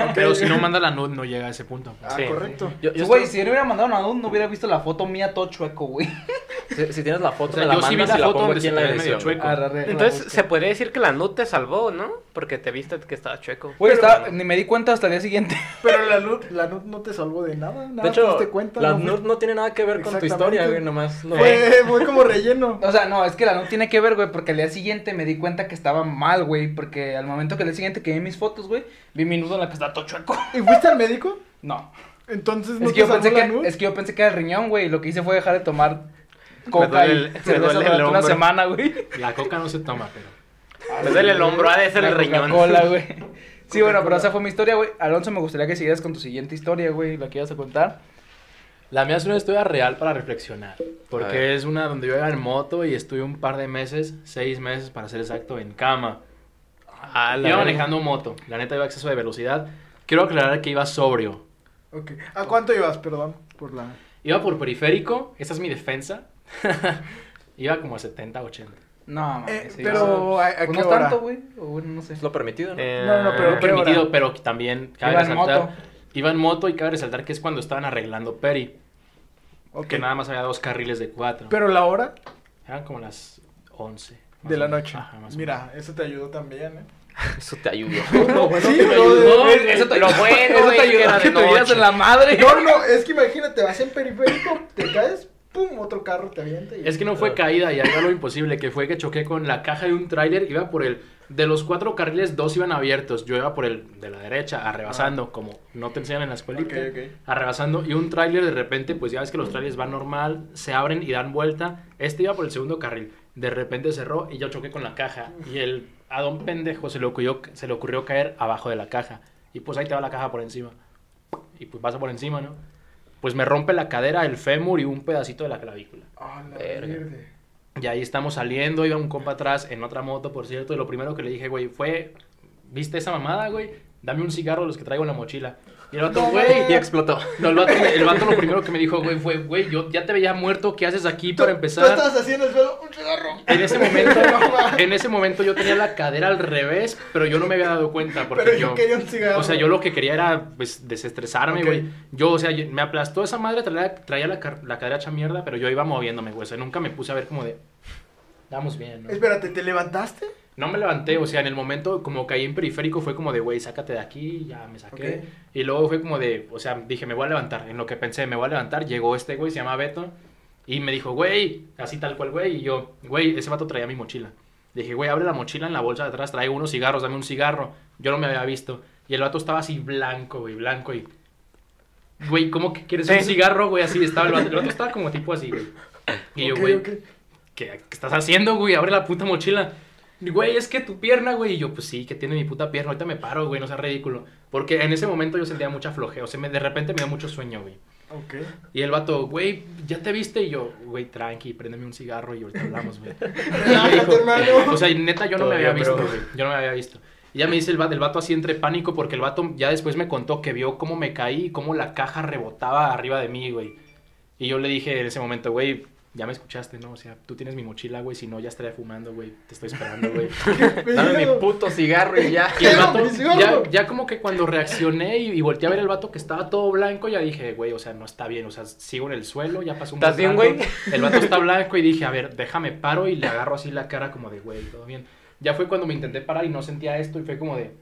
Pero si no manda la nud, no llega a ese punto. Ah, Sí. correcto. Yo, yo Güey, estoy- si yo no hubiera mandado una nude, no hubiera visto la foto mía todo chueco, güey. si, si tienes la foto, O sea, me la yo sí vi la y la foto pongo aquí en la medio chueco. Arre, Entonces, la se podría decir que la nut te salvó, ¿no? Porque te viste que estaba chueco. Güey, estaba- ni me di cuenta hasta el día siguiente. Pero la nud, la nud no te salvó de nada. Nada De hecho, te diste cuenta. la no no tiene nada que ver con tu historia, güey, nomás lo... Fue, fue como relleno. O sea, no, es que la nude tiene que ver, güey, porque al día siguiente me di cuenta que estaba mal, güey. Porque al momento que al día siguiente que vi mis fotos, güey, vi mi nudo en la que está todo chueco. ¿Y fuiste al médico? No. Entonces no Es que, te yo pensé la que, nud. es que yo pensé que era el riñón, güey. y Lo que hice fue dejar de tomar coca duele y el- me cerveza duele el durante una semana, güey. La coca no se toma, pero. Me duele el hombro, ha de ser La el riñón. Güey. Sí, bueno, pero esa fue mi historia, güey. Alonso, me gustaría que siguieras con tu siguiente historia, güey. La que ibas a contar. La mía es una historia real para reflexionar. Porque es una donde yo iba en moto y estuve un par de meses, seis meses para ser exacto, en cama. Ah, la Iba manejando moto. La neta iba a exceso de velocidad. Quiero aclarar que iba sobrio. Ok. ¿A cuánto ibas? Perdón. Por la... Iba por periférico. Esa es mi defensa. iba como a 70, 80. No, mames. Eh, pero, ¿a, a Pues qué no es hora? tanto, güey. O bueno, no sé. Es lo permitido, ¿no? Eh, No, no, pero- No ¿qué hora? permitido, pero también cabe Iba en resaltar. moto. Iba en moto y cabe resaltar que es cuando estaban arreglando Peri. Que nada más había dos carriles de cuatro. Pero la hora Eran como las 11. más de la noche. Ajá, Mira, eso te ayudó también, ¿eh? Eso te ayudó. No, bueno sí, que me no, ayudó, de- güey. Eso te Lo bueno, eso te ayudó que de te dieras en la madre. No, no, es que imagínate, vas en periférico, te caes, pum, otro carro te avienta. y- Es que no fue caída y algo lo imposible, que fue que choqué con la caja de un tráiler, iba por el... De los cuatro carriles, dos iban abiertos. Yo iba por el de la derecha, arrebasando, como no te enseñan en la escuelita. Ok, ok. Arrebasando, y un tráiler de repente, pues ya ves que los trailers van normal, se abren y dan vuelta. Este iba por el segundo carril. De repente cerró y yo choqué con la caja. Y el a don pendejo se le ocurrió, se le ocurrió caer abajo de la caja. Y pues ahí te va la caja por encima. Y pues pasa por encima, ¿no? Pues me rompe la cadera, el fémur y un pedacito de la clavícula. Ah, la Verga. verde. Y ahí estamos saliendo, iba un compa atrás en otra moto, por cierto, y lo primero que le dije, güey, fue, ¿viste esa mamada, güey? Dame un cigarro de los que traigo en la mochila. Y el vato, No, güey, Y explotó. no, el, vato, el vato lo primero que me dijo, güey, fue, güey, yo ya te veía muerto, ¿qué haces aquí Tú- para Tú empezar? estabas así en el suelo, un cigarro. En ese momento, en ese momento yo tenía la cadera al revés, pero yo no me había dado cuenta porque Pero yo yo, quería un cigarro. o sea, yo lo que quería era pues desestresarme, güey. Yo, o sea, yo- me aplastó esa madre, traía, traía la, la cadera hecha mierda, pero yo iba moviéndome, güey. O sea, nunca me puse a ver como de Vamos bien, ¿no? Espérate, ¿te levantaste? No me levanté, o sea, en el momento como caí en periférico fue como de, güey, sácate de aquí, ya me saqué. Y luego fue como de, o sea, dije, me voy a levantar. En lo que pensé, me voy a levantar, llegó este güey, se llama Beto, y me dijo, güey, así tal cual, güey. Y yo, güey, ese vato traía mi mochila. Dije, güey, abre la mochila en la bolsa de atrás, traigo unos cigarros, dame un cigarro. Yo no me había visto. Y el vato estaba así blanco, güey, blanco y... Güey, ¿cómo que quieres un cigarro, güey? Así estaba el vato. El vato estaba como tipo así, güey. Y yo, güey, ok. ¿qué, qué estás haciendo, güey? Abre la puta mochila. Güey, es que tu pierna, güey. Y yo, pues sí, que tiene mi puta pierna. Ahorita me paro, güey, no sea ridículo. Porque en ese momento yo sentía mucha flojera. O sea, me- de repente me dio mucho sueño, güey. Ok. Y el vato, güey, ¿ya te viste? Y yo, güey, tranqui, préndeme un cigarro y ahorita hablamos, güey. O sea, neta, yo no me había visto, güey. Yo no me había visto. Y ya me dice el vato, el vato así entre pánico porque el vato ya después me contó que vio cómo me caí y cómo la caja rebotaba arriba de mí, güey. Y yo le dije en ese momento, güey, ya me escuchaste, ¿no? O sea, tú tienes mi mochila, güey, si no ya estaría fumando, güey. Te estoy esperando, güey. Dame mi puto cigarro y ya. Y el vato, ya, ya como que cuando reaccioné y, y volteé a ver el vato que estaba todo blanco, ya dije, güey, o sea, no está bien, o sea, sigo en el suelo, ya pasó un ¿Estás bien, rato. El vato está blanco y dije, a ver, déjame paro y le agarro así la cara como de, güey, todo bien. Ya fue cuando me intenté parar y no sentía esto y fue como de,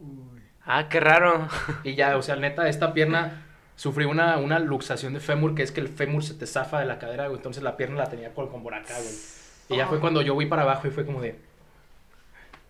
Uy. Ah, qué raro. y ya, o sea, neta, esta pierna sufrí una, una luxación de fémur, que es que el fémur se te zafa de la cadera, güey, entonces la pierna la tenía con, con por acá, güey. Y ya fue cuando yo voy para abajo y fue como de,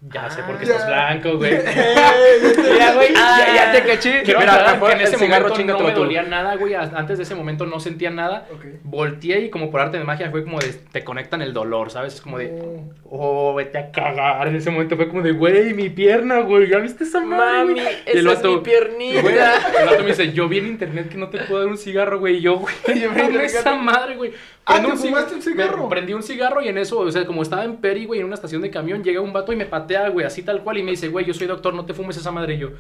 ya sé por qué Ah. estás blanco, güey. Mira, güey, ya, ya te caché. Quiero Mira, aclarar mejor que en ese momento no me tú. dolía nada, güey. Antes de ese momento no sentía nada. Ok. Volteé y como por arte de magia fue como de, te conectan el dolor, ¿sabes? Es como de, No. oh, vete a cagar. En ese momento fue como de, güey, mi pierna, güey, ¿ya viste esa madre, Mami, güey? esa es mi piernita. Güey, el vato me dice, yo vi en internet que no te puedo dar un cigarro, güey. Y yo, güey, Yo esa madre, güey. Ah, Prendo ¿te fumaste un me cigarro? prendí un cigarro y en eso, o sea, como estaba en Peri, güey, en una estación de camión, llega un vato y me patea, güey, así tal cual. Y me dice, güey, yo soy doctor, no te fumes esa madre. Y yo,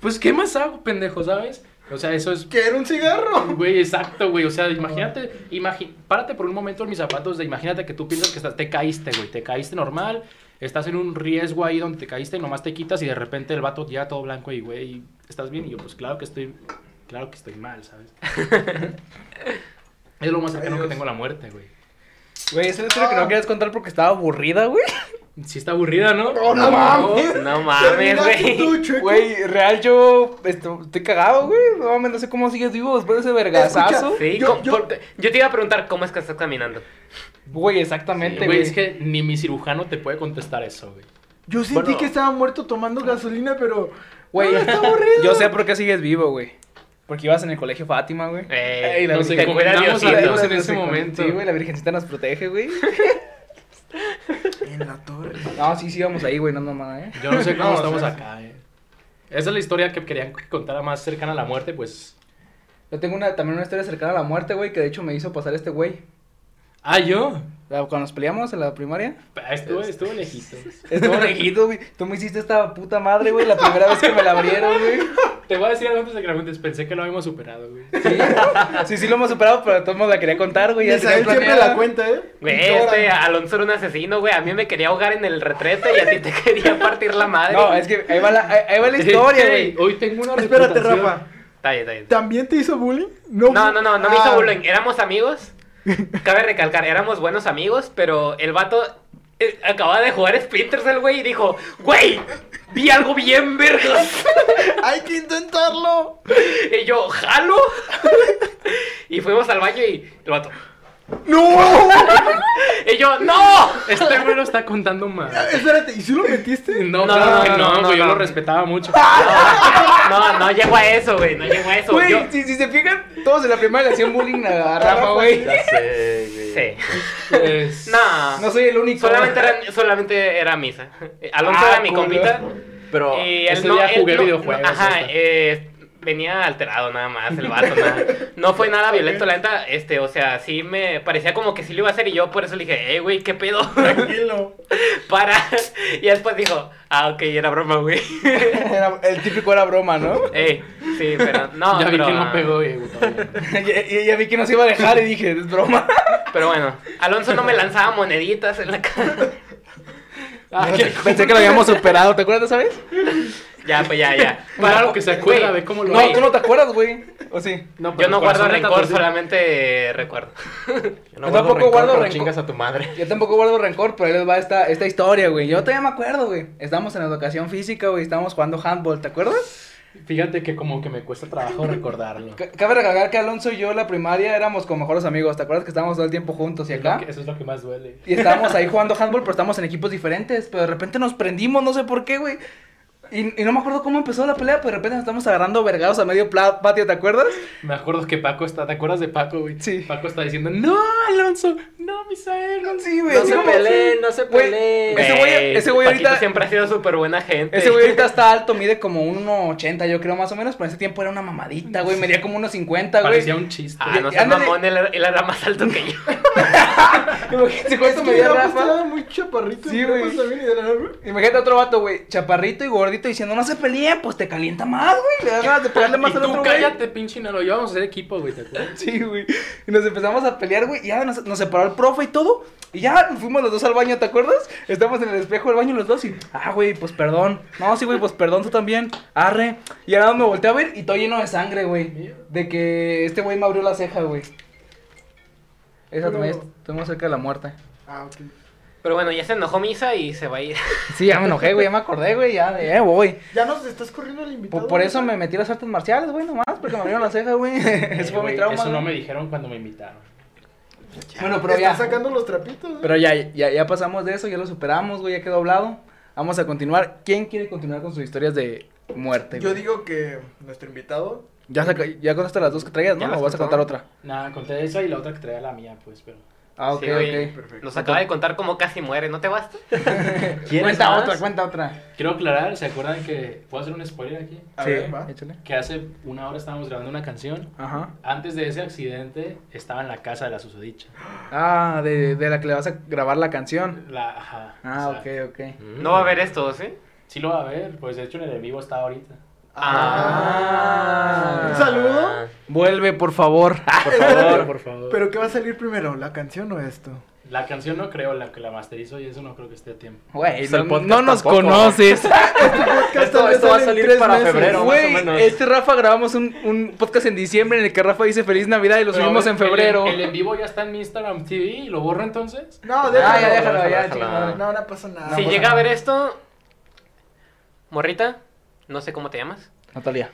pues, ¿qué más hago, pendejo, sabes? O sea, eso es ¿Qué era un cigarro? Güey, exacto, güey. O sea, imagínate, imagi párate por un momento en mis zapatos de imagínate que tú piensas que estás, te caíste, güey. Te caíste normal, estás en un riesgo ahí donde te caíste y nomás te quitas y de repente el vato llega todo blanco y, güey, ¿estás bien? Y yo, pues claro que estoy, claro que estoy mal, ¿sabes? es lo más cercano Ay, que tengo a la muerte, güey. Güey, esa es la historia que no querías contar porque estaba aburrida, güey. Sí está aburrida, ¿no? No, no mames. No mames, güey. Güey, real yo esto- estoy cagado, güey. No mames, no sé cómo sigues vivo después de ese vergazazo. Sí, Yo- ¿cómo- yo- por- yo te iba a preguntar cómo es que estás caminando. Güey, exactamente, Güey, güey. es que ni mi cirujano te puede contestar eso, güey. Yo sentí Bueno. que estaba muerto tomando gasolina, pero. Güey, No, está aburrido. yo sé por qué sigues vivo, güey. Porque ibas en el colegio Fátima, güey. Eh, Ey, la nos a. Dios en ese momento. Sí, güey, la Virgencita nos protege, güey. En la torre. No, sí, sí, íbamos ahí, güey, no mamá, eh. Yo no sé cómo No, estamos o sea, acá, eh. Esa es la historia que querían que contara más cercana a la muerte, pues. Yo tengo una, también una historia cercana a la muerte, güey, que de hecho me hizo pasar este güey. Ah, yo. Cuando nos peleamos en la primaria. Ah, Estuvo, estuvo lejito. Estuvo lejito, güey. Tú me hiciste esta puta madre, güey, la primera vez que me la abrieron, güey. Te voy a decir algo antes de que la cuentes. Pensé que lo habíamos superado, güey. Sí, sí, sí lo hemos superado, pero de todos modos la quería contar, güey. ya tenía siempre la cuenta, ¿eh? Güey, este Alonso era un asesino, güey. A mí me quería ahogar en el retrete y a ti te quería partir la madre. No, es que ahí va la, ahí, ahí va la historia, güey. Ey, Hoy tengo una Espérate, reputación. Rafa. Está bien, está bien. ¿También te hizo bullying? No, no, no, no me hizo Ah. bullying. Éramos amigos. Cabe recalcar, éramos buenos amigos, pero el vato eh, acababa de jugar Splinter Cell, güey, y dijo, güey, vi algo bien vergas. Hay que intentarlo. Y yo, jalo. Y fuimos al baño y el vato, ¡No! y yo, ¡no! Este güey lo está contando mal. Espérate, ¿y si lo metiste? No, No, no, no, no, no, güey, yo no. lo respetaba mucho. No, no llegó a eso, güey, no llegó a eso. Güey, Yo- si, si se fijan, todos en la primaria le hacían bullying a, Rafa, güey. Ya sé, güey. Sí. Pues, No. No soy el único. Solamente era, solamente era misa. Alonso Ah, era mi culo. compita. Pero Y ese día jugué videojuegos, Ajá, eh, venía alterado nada más el vato. nada. No fue nada violento, la neta. Este, o sea, sí me parecía como que sí lo iba a hacer y yo por eso le dije, eh, güey, ¿qué pedo? Tranquilo. Para. Y después dijo, ah, ok, era broma, güey. Era- el típico era broma, ¿no? Ey, sí, pero no. ya vi pero, que no pegó, güey. ya, vi que nos iba a dejar y dije, es broma. Pero bueno, Alonso no me lanzaba moneditas en la cara. Ah, pensé que lo habíamos superado, ¿te acuerdas, sabes? Ya, pues ya, ya. Claro que se acuerda de cómo lo No, tú no te acuerdas, güey. ¿O sí? No, Yo no guardo rencor, solamente recuerdo. Yo no Yo guardo tampoco rencor, guardo rencor. chingas a tu madre. Yo tampoco guardo rencor, pero ahí les va esta, esta historia, güey. Yo todavía me acuerdo, güey. Estábamos en educación física, güey. Estábamos jugando handball, ¿te acuerdas? Fíjate que como que me cuesta trabajo recordarlo. C- Cabe recalcar que Alonso y yo en la primaria éramos como mejores amigos. ¿Te acuerdas que estábamos todo el tiempo juntos y Es acá? que- Eso es lo que más duele. Y estábamos ahí jugando handball, pero estábamos en equipos diferentes. Pero de repente nos prendimos, no sé por qué, güey. Y, y no me acuerdo cómo empezó la pelea, pero de repente nos estamos agarrando vergados a medio patio, ¿te acuerdas? Me acuerdo que Paco está, ¿te acuerdas de Paco, güey? Sí. Paco está diciendo, no, Alonso, no, Misael, no. Sí, güey. No se peleen, no se peleen. Ese güey- ese güey ahorita- siempre ha sido súper buena gente. Ese güey ahorita está alto, mide como 1.80 yo creo más o menos, pero en ese tiempo era una mamadita, güey, medía como 1.50, güey. Parecía un chiste. Ah, no seas mamón, él, él era más alto que yo. Imagínate cuánto medía Rafa muy chaparrito. Sí, güey. Imagínate otro vato, güey, chaparrito y gordito diciendo, no se peleen, pues te calienta más, güey, le das ganas de pegarle más y al tú otro, güey. cállate, pinche Nalo, ya vamos a ser equipo, güey, ¿te acuerdas? Sí, güey. Y nos empezamos a pelear, güey. Y ya nos, nos separó el profe y todo. Y ya fuimos los dos al baño, ¿te acuerdas? Estamos en el espejo del baño los dos y. Ah, güey, pues perdón. No, sí, güey, pues perdón, tú también. Arre. Y ahora me volteé a ver y todo lleno de sangre, güey. De que este güey me abrió la ceja, güey. Esa Pero- también estuvimos cerca de la muerte. Ah, ok. Pero bueno, ya se enojó Misa y se va a ir. Sí, ya me enojé, güey. Ya me acordé, güey. Ya, de, eh, voy. Ya nos estás corriendo el invitado. Por, por eso me metí a las artes marciales, güey, nomás. Porque me abrieron la ceja, güey. Eh, Eso fue mi trauma. Eso no me dijeron cuando me invitaron. Bueno, pero Estás ya. sacando los trapitos. ¿eh? Pero ya, ya, ya pasamos de eso, ya lo superamos, güey, ya quedó hablado. Vamos a continuar. ¿Quién quiere continuar con sus historias de muerte? Yo güey? digo que nuestro invitado. Ya, saca- ya contaste las dos que traías, Ya ¿no? ¿O vas a contar otra? Nada, conté esa y la otra que traía la mía, pues, pero. Ah, ok, Sí, güey. ok. Perfecto. Nos acaba de contar cómo casi muere, ¿no te basta? ¿Quieres Cuenta más? otra, cuenta otra. Quiero aclarar, ¿se acuerdan que. ¿Puedo hacer un spoiler aquí? A sí, ver, va. échale. Que hace una hora estábamos grabando una canción. Ajá. Antes de ese accidente, estaba en la casa de la susodicha. Ah, de, de la que le vas a grabar la canción. La, ajá. Ah, o sea, ok, ok. No va a haber esto, ¿sí? Sí lo va a ver, pues de hecho en el en vivo está ahorita. Ah. Un saludo. Vuelve, por favor. Por favor, por favor. Pero ¿qué va a salir primero? ¿La canción o esto? La canción no creo, la que la masterizo y eso no creo que esté a tiempo. Güey, Pues no, nos tampoco. conoces. Esto, esto va a salir para febrero, más o Güey, menos. este Rafa grabamos un, un podcast en diciembre en el que Rafa dice Feliz Navidad y lo Pero, subimos en febrero. El, el en vivo ya está en mi Instagram TV y lo borro entonces. No, Ah, déjalo. ya déjalo, ya, déjalo. chingada. No, no pasa nada. si No llega a ver esto, morrita, no sé cómo te llamas, Natalia.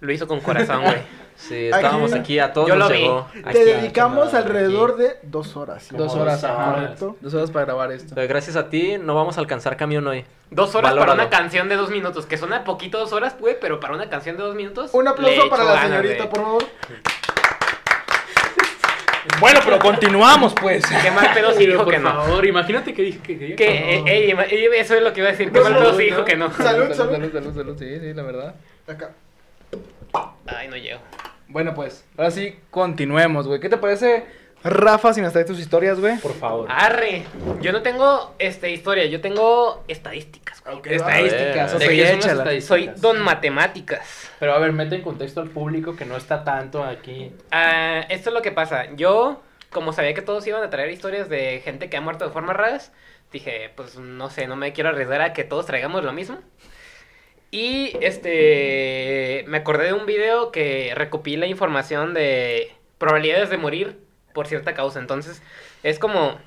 lo hizo con corazón, güey. Sí, estábamos Aquí- aquí, a todos Yo lo vi. llegó. Te aquí. dedicamos aquí. alrededor de dos horas. ¿sí? Dos horas, dos ajá. horas. Correcto. Dos horas para grabar esto. Pero gracias a ti no vamos a alcanzar camión hoy. Dos horas para una canción de dos minutos, que suena poquito dos horas, güey, pero para una canción de dos minutos. Un aplauso para la ganas, señorita, por favor. Bueno, pero continuamos, pues. Qué mal pedo si dijo por que no. favor, imagínate que dije que, que, Que, no. ey, eso es lo que iba a decir. Qué mal pedo si dijo ¿no? que no. Salud, salud. salud, salud, salud, sí, sí, la verdad. Acá. Ay, no llego. Bueno, pues, ahora sí, continuemos, güey. ¿Qué te parece, Rafa, si nos traes tus historias, güey? Por favor. Arre. Yo no tengo este, historia, yo tengo estadísticas. Estadísticas, A ok, ver. ¿De qué son las échala. estadísticas? Soy don matemáticas. Pero a ver, mete en contexto al público que no está tanto aquí. Ah, esto es lo que pasa. Yo, como sabía que todos iban a traer historias de gente que ha muerto de formas raras, dije, pues no sé, no me quiero arriesgar a que todos traigamos lo mismo. Y este, me acordé de un video que recopila información de probabilidades de morir por cierta causa. Entonces, es como,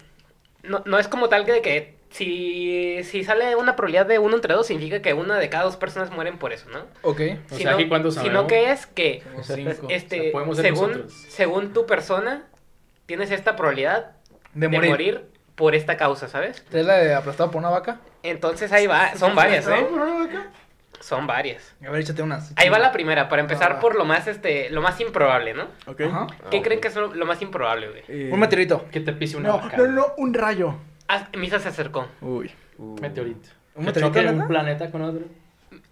no, no es como tal que, de que si, si sale una probabilidad de uno entre dos, significa que una de cada dos personas mueren por eso, ¿no? Ok. O Si sea, no- aquí cuántos Sino que es que, cinco. este, O sea, podemos ser según, nosotros. según tu persona, tienes esta probabilidad De de morir. morir. por esta causa, ¿sabes? ¿Es la de aplastado por una vaca? Entonces ahí va, son varias, ¿eh? ¿No, por una vaca? Son varias. A ver, échate unas. Ahí va la primera, para empezar Ah. por lo más, este, lo más improbable, ¿no? Ok. Ajá. ¿Qué Ah, creen que es lo, lo más improbable, güey? Eh, Un meteorito. Que te pise una No, vaca. no, no, un rayo. Ah, Misa se acercó. Uy. Meteorito. ¿Un meteorito, choque un planeta con otro.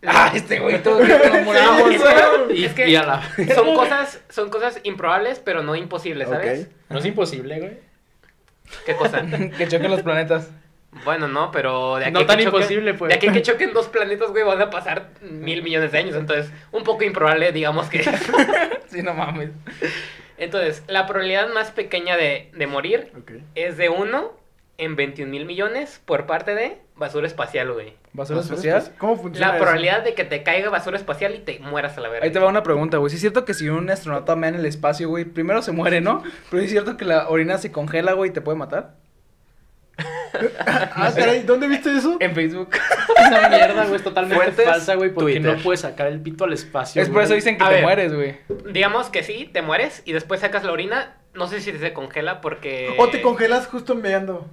Ah, este güey, todo nos moramos. Es que- Y, es que y a la... son cosas, son cosas improbables, pero no imposibles, ¿sabes? Ok. No es imposible, güey. ¿Qué cosa? que choquen los planetas. Bueno, no, pero de aquí No a que tan choquen- imposible, pues. De aquí a que choquen dos planetas, güey, van a pasar mil millones de años. Entonces, un poco improbable, digamos que. Sí, no mames. Entonces, la probabilidad más pequeña de, de morir es de 1 en 21 mil millones por parte de basura espacial, güey. ¿Basura espacial? ¿Cómo funciona La eso? probabilidad de que te caiga basura espacial y te mueras a la verga. Ahí te va una pregunta, güey. Sí es cierto que si un astronauta mea en el espacio, güey, primero se muere, ¿no? Pero sí es cierto que la orina se congela, güey, y te puede matar. Ah, caray, ¿dónde viste eso? En Facebook. Esa mierda, güey, es totalmente Fuentes, falsa, güey, porque Twitter. no puedes sacar el pito al espacio. es por eso dicen que A te ver. mueres, güey. Digamos que sí, te mueres y después sacas la orina. No sé si se congela porque. O te congelas justo meando.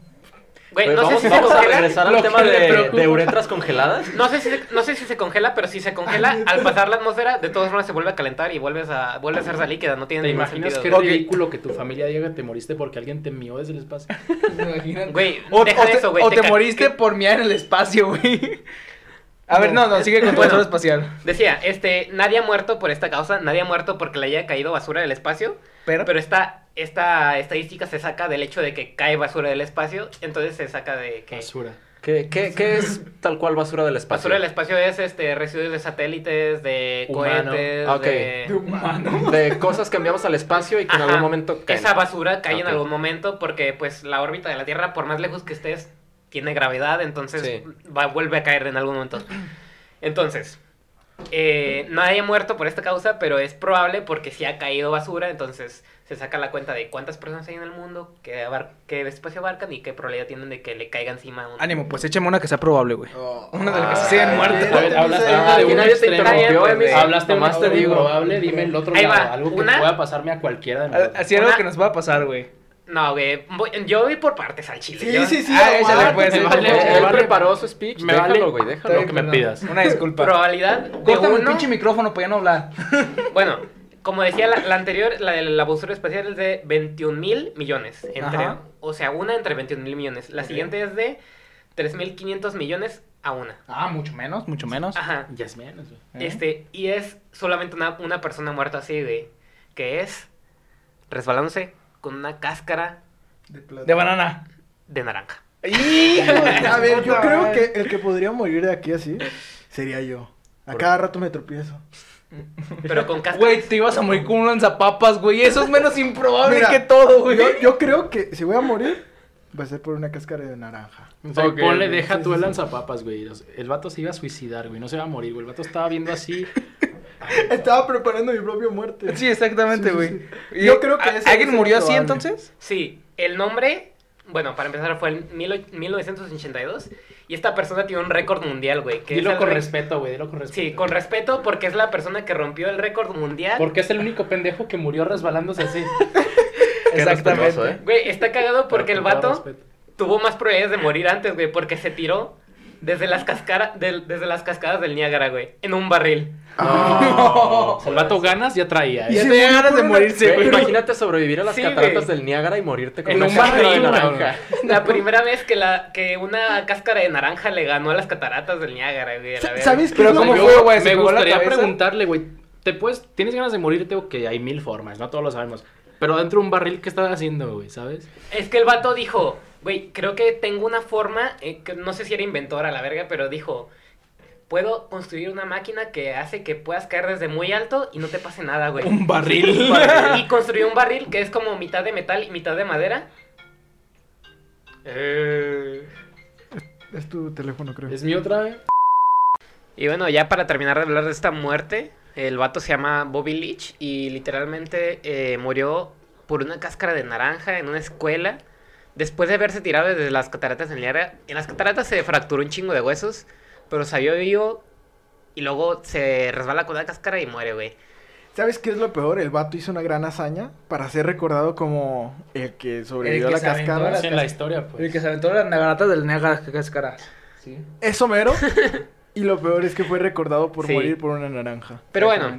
Güey, no sé vamos si se vamos a congela. regresar Lo al tema de, uretras congeladas. No sé, si se, no sé si se congela, pero si se congela, al pasar la atmósfera, de todas formas se vuelve a calentar y vuelves a, vuelve a hacerse líquida. No tiene ¿Te ningún imaginas sentido. qué ridículo que tu familia diga que te moriste porque alguien te mió desde el espacio? Güey, O, deja o te, eso, güey. o te moriste que- por miar en el espacio, güey. A ver, no, no, sigue con tu Bueno. basura espacial. Decía, este, nadie ha muerto por esta causa, nadie ha muerto porque le haya caído basura del espacio, Pero, pero esta, esta estadística se saca del hecho de que cae basura del espacio, entonces se saca de que... Basura. ¿Qué, qué, qué es tal cual basura del espacio? Basura del espacio es este residuos de satélites, de Humano. cohetes, Ah, de... De humano. De cosas que enviamos al espacio y que en algún momento caen. Esa basura cae en algún momento porque pues la órbita de la Tierra, por más lejos que estés, tiene gravedad, entonces Sí. va, vuelve a caer en algún momento. Entonces, eh, nadie ha muerto por esta causa, pero es probable porque si ha caído basura, entonces se saca la cuenta de cuántas personas hay en el mundo, qué, abar- qué espacio abarcan y qué probabilidad tienen de que le caiga encima un... ánimo, pues échame una que sea probable, güey. Oh. Una de las que se Ah, siguen muertas. A ver, hablaste Ah, de improbable, dime el otro Ahí lado, va, algo que pueda pasarme a cualquiera de nosotros. Así algo que nos va a pasar, güey. No, güey, voy- yo voy por partes al chile. Sí, yo- sí, sí. Ah, échale, pues, vale. Él, vale. preparó su speech. Me déjalo, vale. güey, déjalo. Lo que me pidas. Una disculpa. Probabilidad de Córtame el uno... pinche micrófono para ya no hablar. Bueno, como decía la, la anterior, la de la basura espacial es de 21 mil millones. Entre, Ajá. o sea, una entre 21 mil millones. La siguiente es de 3.500 millones a una. Ah, mucho menos, mucho menos. Ajá. Ya es menos, güey. ¿Eh? Este, y es solamente una, una persona muerta así, güey. Que es resbalándose con una cáscara De plata. De banana. de naranja. A ver, yo creo que el que podría morir de aquí así sería yo. A cada rato me tropiezo. Pero con cáscara. Güey, te ibas a morir con un lanzapapas, güey. Eso es menos improbable Mira, que todo, güey. Yo, yo creo que si voy a morir, va a ser por una cáscara de naranja. O sea, ponle, güey. deja Sí, tú sí, el sí. lanzapapas, güey. El vato se iba a suicidar, güey. No se va a morir, güey. El vato estaba viendo así. Estaba preparando mi propia muerte. Sí, exactamente, Sí, sí, güey. sí. Yo creo que ¿a- ese ¿Alguien es murió así entonces? Sí, el nombre, bueno, para empezar fue en mil och- 1982. Y esta persona tiene un récord mundial, güey. es Dilo con re- respeto, güey. Dilo con respeto. Sí, con respeto, porque es la persona que rompió el récord mundial. Porque es el único pendejo que murió resbalándose así. Qué respetuoso, ¿eh? Güey, está cagado porque el vato tuvo más probabilidades de morir antes, güey, porque se tiró desde las, cascara- del- desde las cascadas del Niágara, güey, en un barril. O sea, el vato ganas ya traía, Ya ¿eh? se tenía ganas de morirse, Güey. Imagínate sobrevivir a las Sí, cataratas güey. del Niágara y morirte con En una un cáscara barril, de naranja. La primera vez que, la, que una cáscara de naranja le ganó a las cataratas del Niágara, güey. la. ¿Sabes qué? Pero ¿cómo fue, güey? ¿Se Me gustaría preguntarle, güey. ¿Te puedes, ¿Tienes ganas de morirte o que hay mil formas? No todos lo sabemos. Pero dentro de un barril, ¿qué estás haciendo, güey? ¿Sabes? Es que el vato dijo, güey, creo que tengo una forma, eh, que no sé si era inventor a la verga, pero dijo, puedo construir una máquina que hace que puedas caer desde muy alto y no te pase nada, güey. Un barril. Y construyó un barril que es como mitad de metal y mitad de madera. Eh, Es tu teléfono, creo. ¿Es mi otra, güey? Y bueno, ya para terminar de hablar de esta muerte, el vato se llama Bobby Leach y literalmente eh, murió por una cáscara de naranja en una escuela después de haberse tirado desde las cataratas en Niágara, en las cataratas se fracturó un chingo de huesos, pero salió vivo y luego se resbala con la cáscara y muere, güey. ¿Sabes qué es lo peor? El vato hizo una gran hazaña para ser recordado como el que sobrevivió El a la en historia, pues. El que se aventó las nagaratas del Niagara Cascara. Sí. Eso mero. y lo peor es que fue recordado por Sí. morir por una naranja. Pero bueno.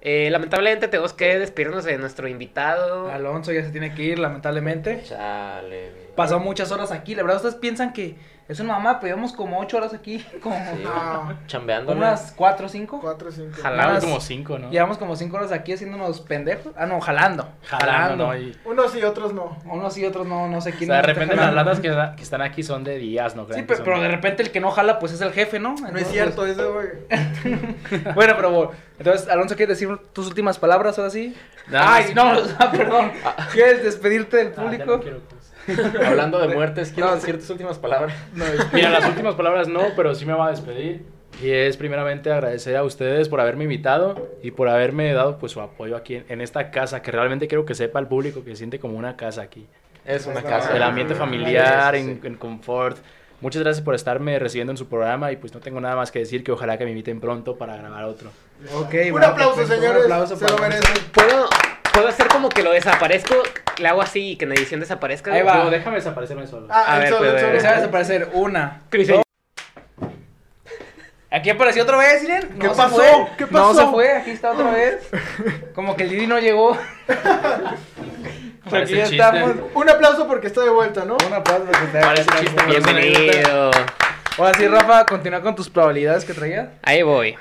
Eh, lamentablemente tenemos que despedirnos de nuestro invitado. Alonso ya se tiene que ir, lamentablemente. Chale. Pasó muchas horas aquí. La verdad, ustedes piensan que es una mamá, pero llevamos como ocho horas aquí. Como Sí, Ah, Chambeando. unas cuatro o cinco. cuatro, cinco. Ojalá. Llevamos Unas- como cinco, ¿no? Llevamos como cinco horas aquí haciéndonos pendejos. Ah, no, jalando. Jalando, ¿no? Y- Unos y otros no. Unos y otros no, no sé o quién. sea, de está repente las latas que, están aquí son de días, ¿no? Sí, crean pero, de repente el que no jala, pues es el jefe, ¿no? No es cierto, eso, güey. Bueno, pero bueno, entonces, Alonso, ¿quieres decir tus últimas palabras ahora sí? Nada Ay, no, perdón. ¿Quieres despedirte del Ah, ya público? no quiero, pues. Hablando de muertes, ¿quieres No, decir tus últimas palabras? Mira, las últimas palabras no, pero sí me voy a despedir. Y es primeramente agradecer a ustedes por haberme invitado y por haberme dado pues su apoyo aquí en, en esta casa, que realmente quiero que sepa el público que se siente como una casa aquí. Es una casa. El ambiente familiar, Sí, sí, en, en confort. Muchas gracias por estarme recibiendo en su programa y pues no tengo nada más que decir que ojalá que me inviten pronto para grabar otro. Ok, Un bueno, aplauso, perfecto, señores. Un aplauso Se lo merecen. ¿Puedo, puedo hacer como que lo desaparezco, le hago así y que en edición desaparezca. Ahí va. Yo, déjame desaparecerme solo. Ah, A el ver, solo, el pues, solo. Desaparecer una. Dos. Aquí apareció otra vez, Irene. No ¿Qué pasó? fue. ¿Qué No pasó? se fue, aquí está otra vez. Como que el Didi no llegó. Aquí ya estamos. Un aplauso porque está de vuelta, ¿no? Un aplauso porque te Parece chiste, pero Bienvenido. Ahora sí, Rafa, continúa con tus probabilidades que traía. Ahí voy.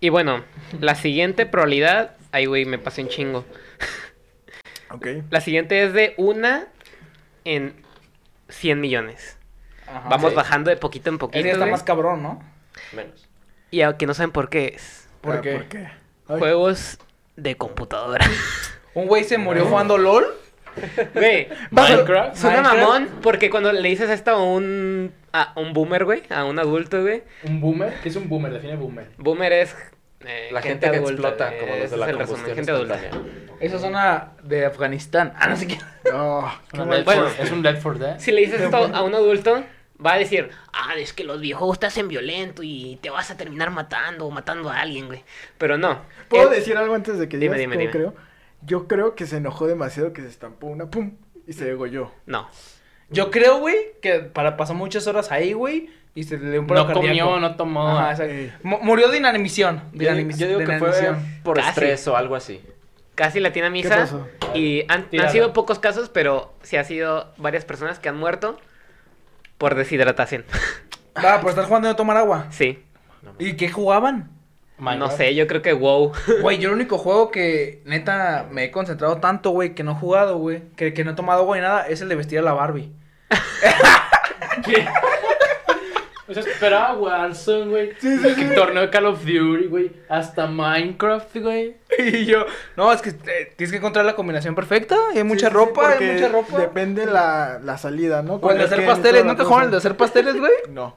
Y bueno, la siguiente probabilidad. Ay, güey, me pasé un chingo. Ok. La siguiente es de una en 100 millones. Ajá, Vamos sí. bajando de poquito en poquito. está güey. más cabrón, ¿no? Menos. Y aunque no saben por qué es. ¿Por qué? ¿Por qué? Juegos de computadora. Un güey se murió jugando LOL. Güey, Minecraft. suena Minecraft. mamón porque cuando le dices esto a un, a un boomer, güey, a un adulto, güey. ¿Un boomer? ¿Qué es un boomer? Define boomer. Boomer es eh, La gente, que adulta, explota, güey. como los de la es combustión gente adulta. Eso suena de Afganistán. Ah, no sé qué. Oh, qué Bueno. for- es un Left for Dead. Si le dices esto a un adulto, va a decir, ah, es que los videojuegos te hacen violento y te vas a terminar matando o matando a alguien, güey. Pero no. ¿Puedo Eh, decir algo antes de que Dime, digas dime, dime. creo? Yo creo que se enojó demasiado que se estampó una pum y se degolló. No. Yo creo, güey, que para pasó muchas horas ahí, güey, y se le dio un paro No cardíaco. comió, no tomó. Ajá. Ey. Mu- Murió de inanición. De Yo, inanimis- yo digo de que fue por Casi. estrés o algo así. Casi latina ¿Qué misa. pasó? Y han, sido pocos casos, pero sí ha sido varias personas que han muerto por deshidratación. Va, por estar jugando y no tomar agua. sí. ¿Y qué jugaban? No sé, yo creo que wow. Güey, yo el único juego que neta me he concentrado tanto, güey, que no he jugado, güey, que, que no he tomado agua ni nada, es el de vestir a la Barbie. ¿Qué? O sea, esperaba Warzone, güey. Que torneo de Call of Duty, güey. Hasta Minecraft, güey. Y yo, no, es que eh, tienes que encontrar la combinación perfecta, y hay mucha Sí, sí, sí, ropa, hay mucha ropa. Depende la, la salida, ¿no? O el de Cuando hacer pasteles, ¿nunca jugaron el de hacer pasteles, güey? No.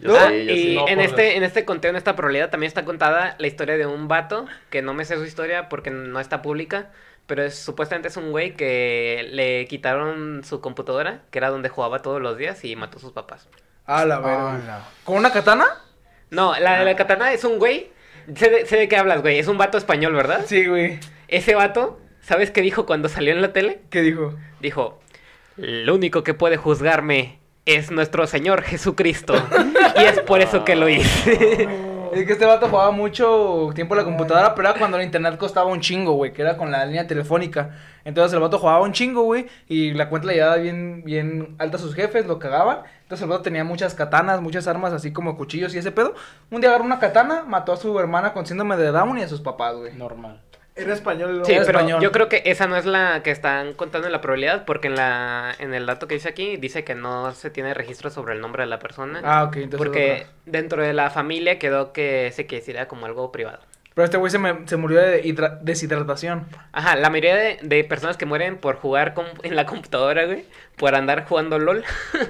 Yo Ah, sí, yo y sí. No, en por este, en este conteo, en esta probabilidad, también está contada la historia de un vato, que no me sé su historia porque no está pública, pero es, supuestamente es un güey que le quitaron su computadora, que era donde jugaba todos los días, y mató a sus papás. A la Ah, verga. no. ¿Con una katana? No, la de la katana es un güey, sé de, sé de qué hablas, güey, es un vato español, ¿verdad? Sí, güey. Ese vato, ¿sabes qué dijo cuando salió en la tele? ¿Qué dijo? Dijo, lo único que puede juzgarme es nuestro Señor Jesucristo, y es por eso que lo hice. Es que este vato jugaba mucho tiempo en la computadora, pero era cuando el internet costaba un chingo, güey, que era con la línea telefónica. Entonces el vato jugaba un chingo, güey, y la cuenta le llevaba bien, bien alta a sus jefes, lo cagaban. Entonces el vato tenía muchas katanas, muchas armas, así como cuchillos y ese pedo. Un día agarró una katana, mató a su hermana con síndrome de Down y a sus papás, güey. Normal. Era español. ¿no? Sí, Era pero español. yo creo que esa no es la que están contando en la probabilidad, porque en la en el dato que dice aquí dice que no se tiene registro sobre el nombre de la persona, Ah, ok, entonces. porque otra. dentro de la familia quedó que se quisiera como algo privado. Pero este güey se, me- se murió de hidra- deshidratación. Ajá, la mayoría de, de personas que mueren por jugar en la computadora, güey, por andar jugando LOL,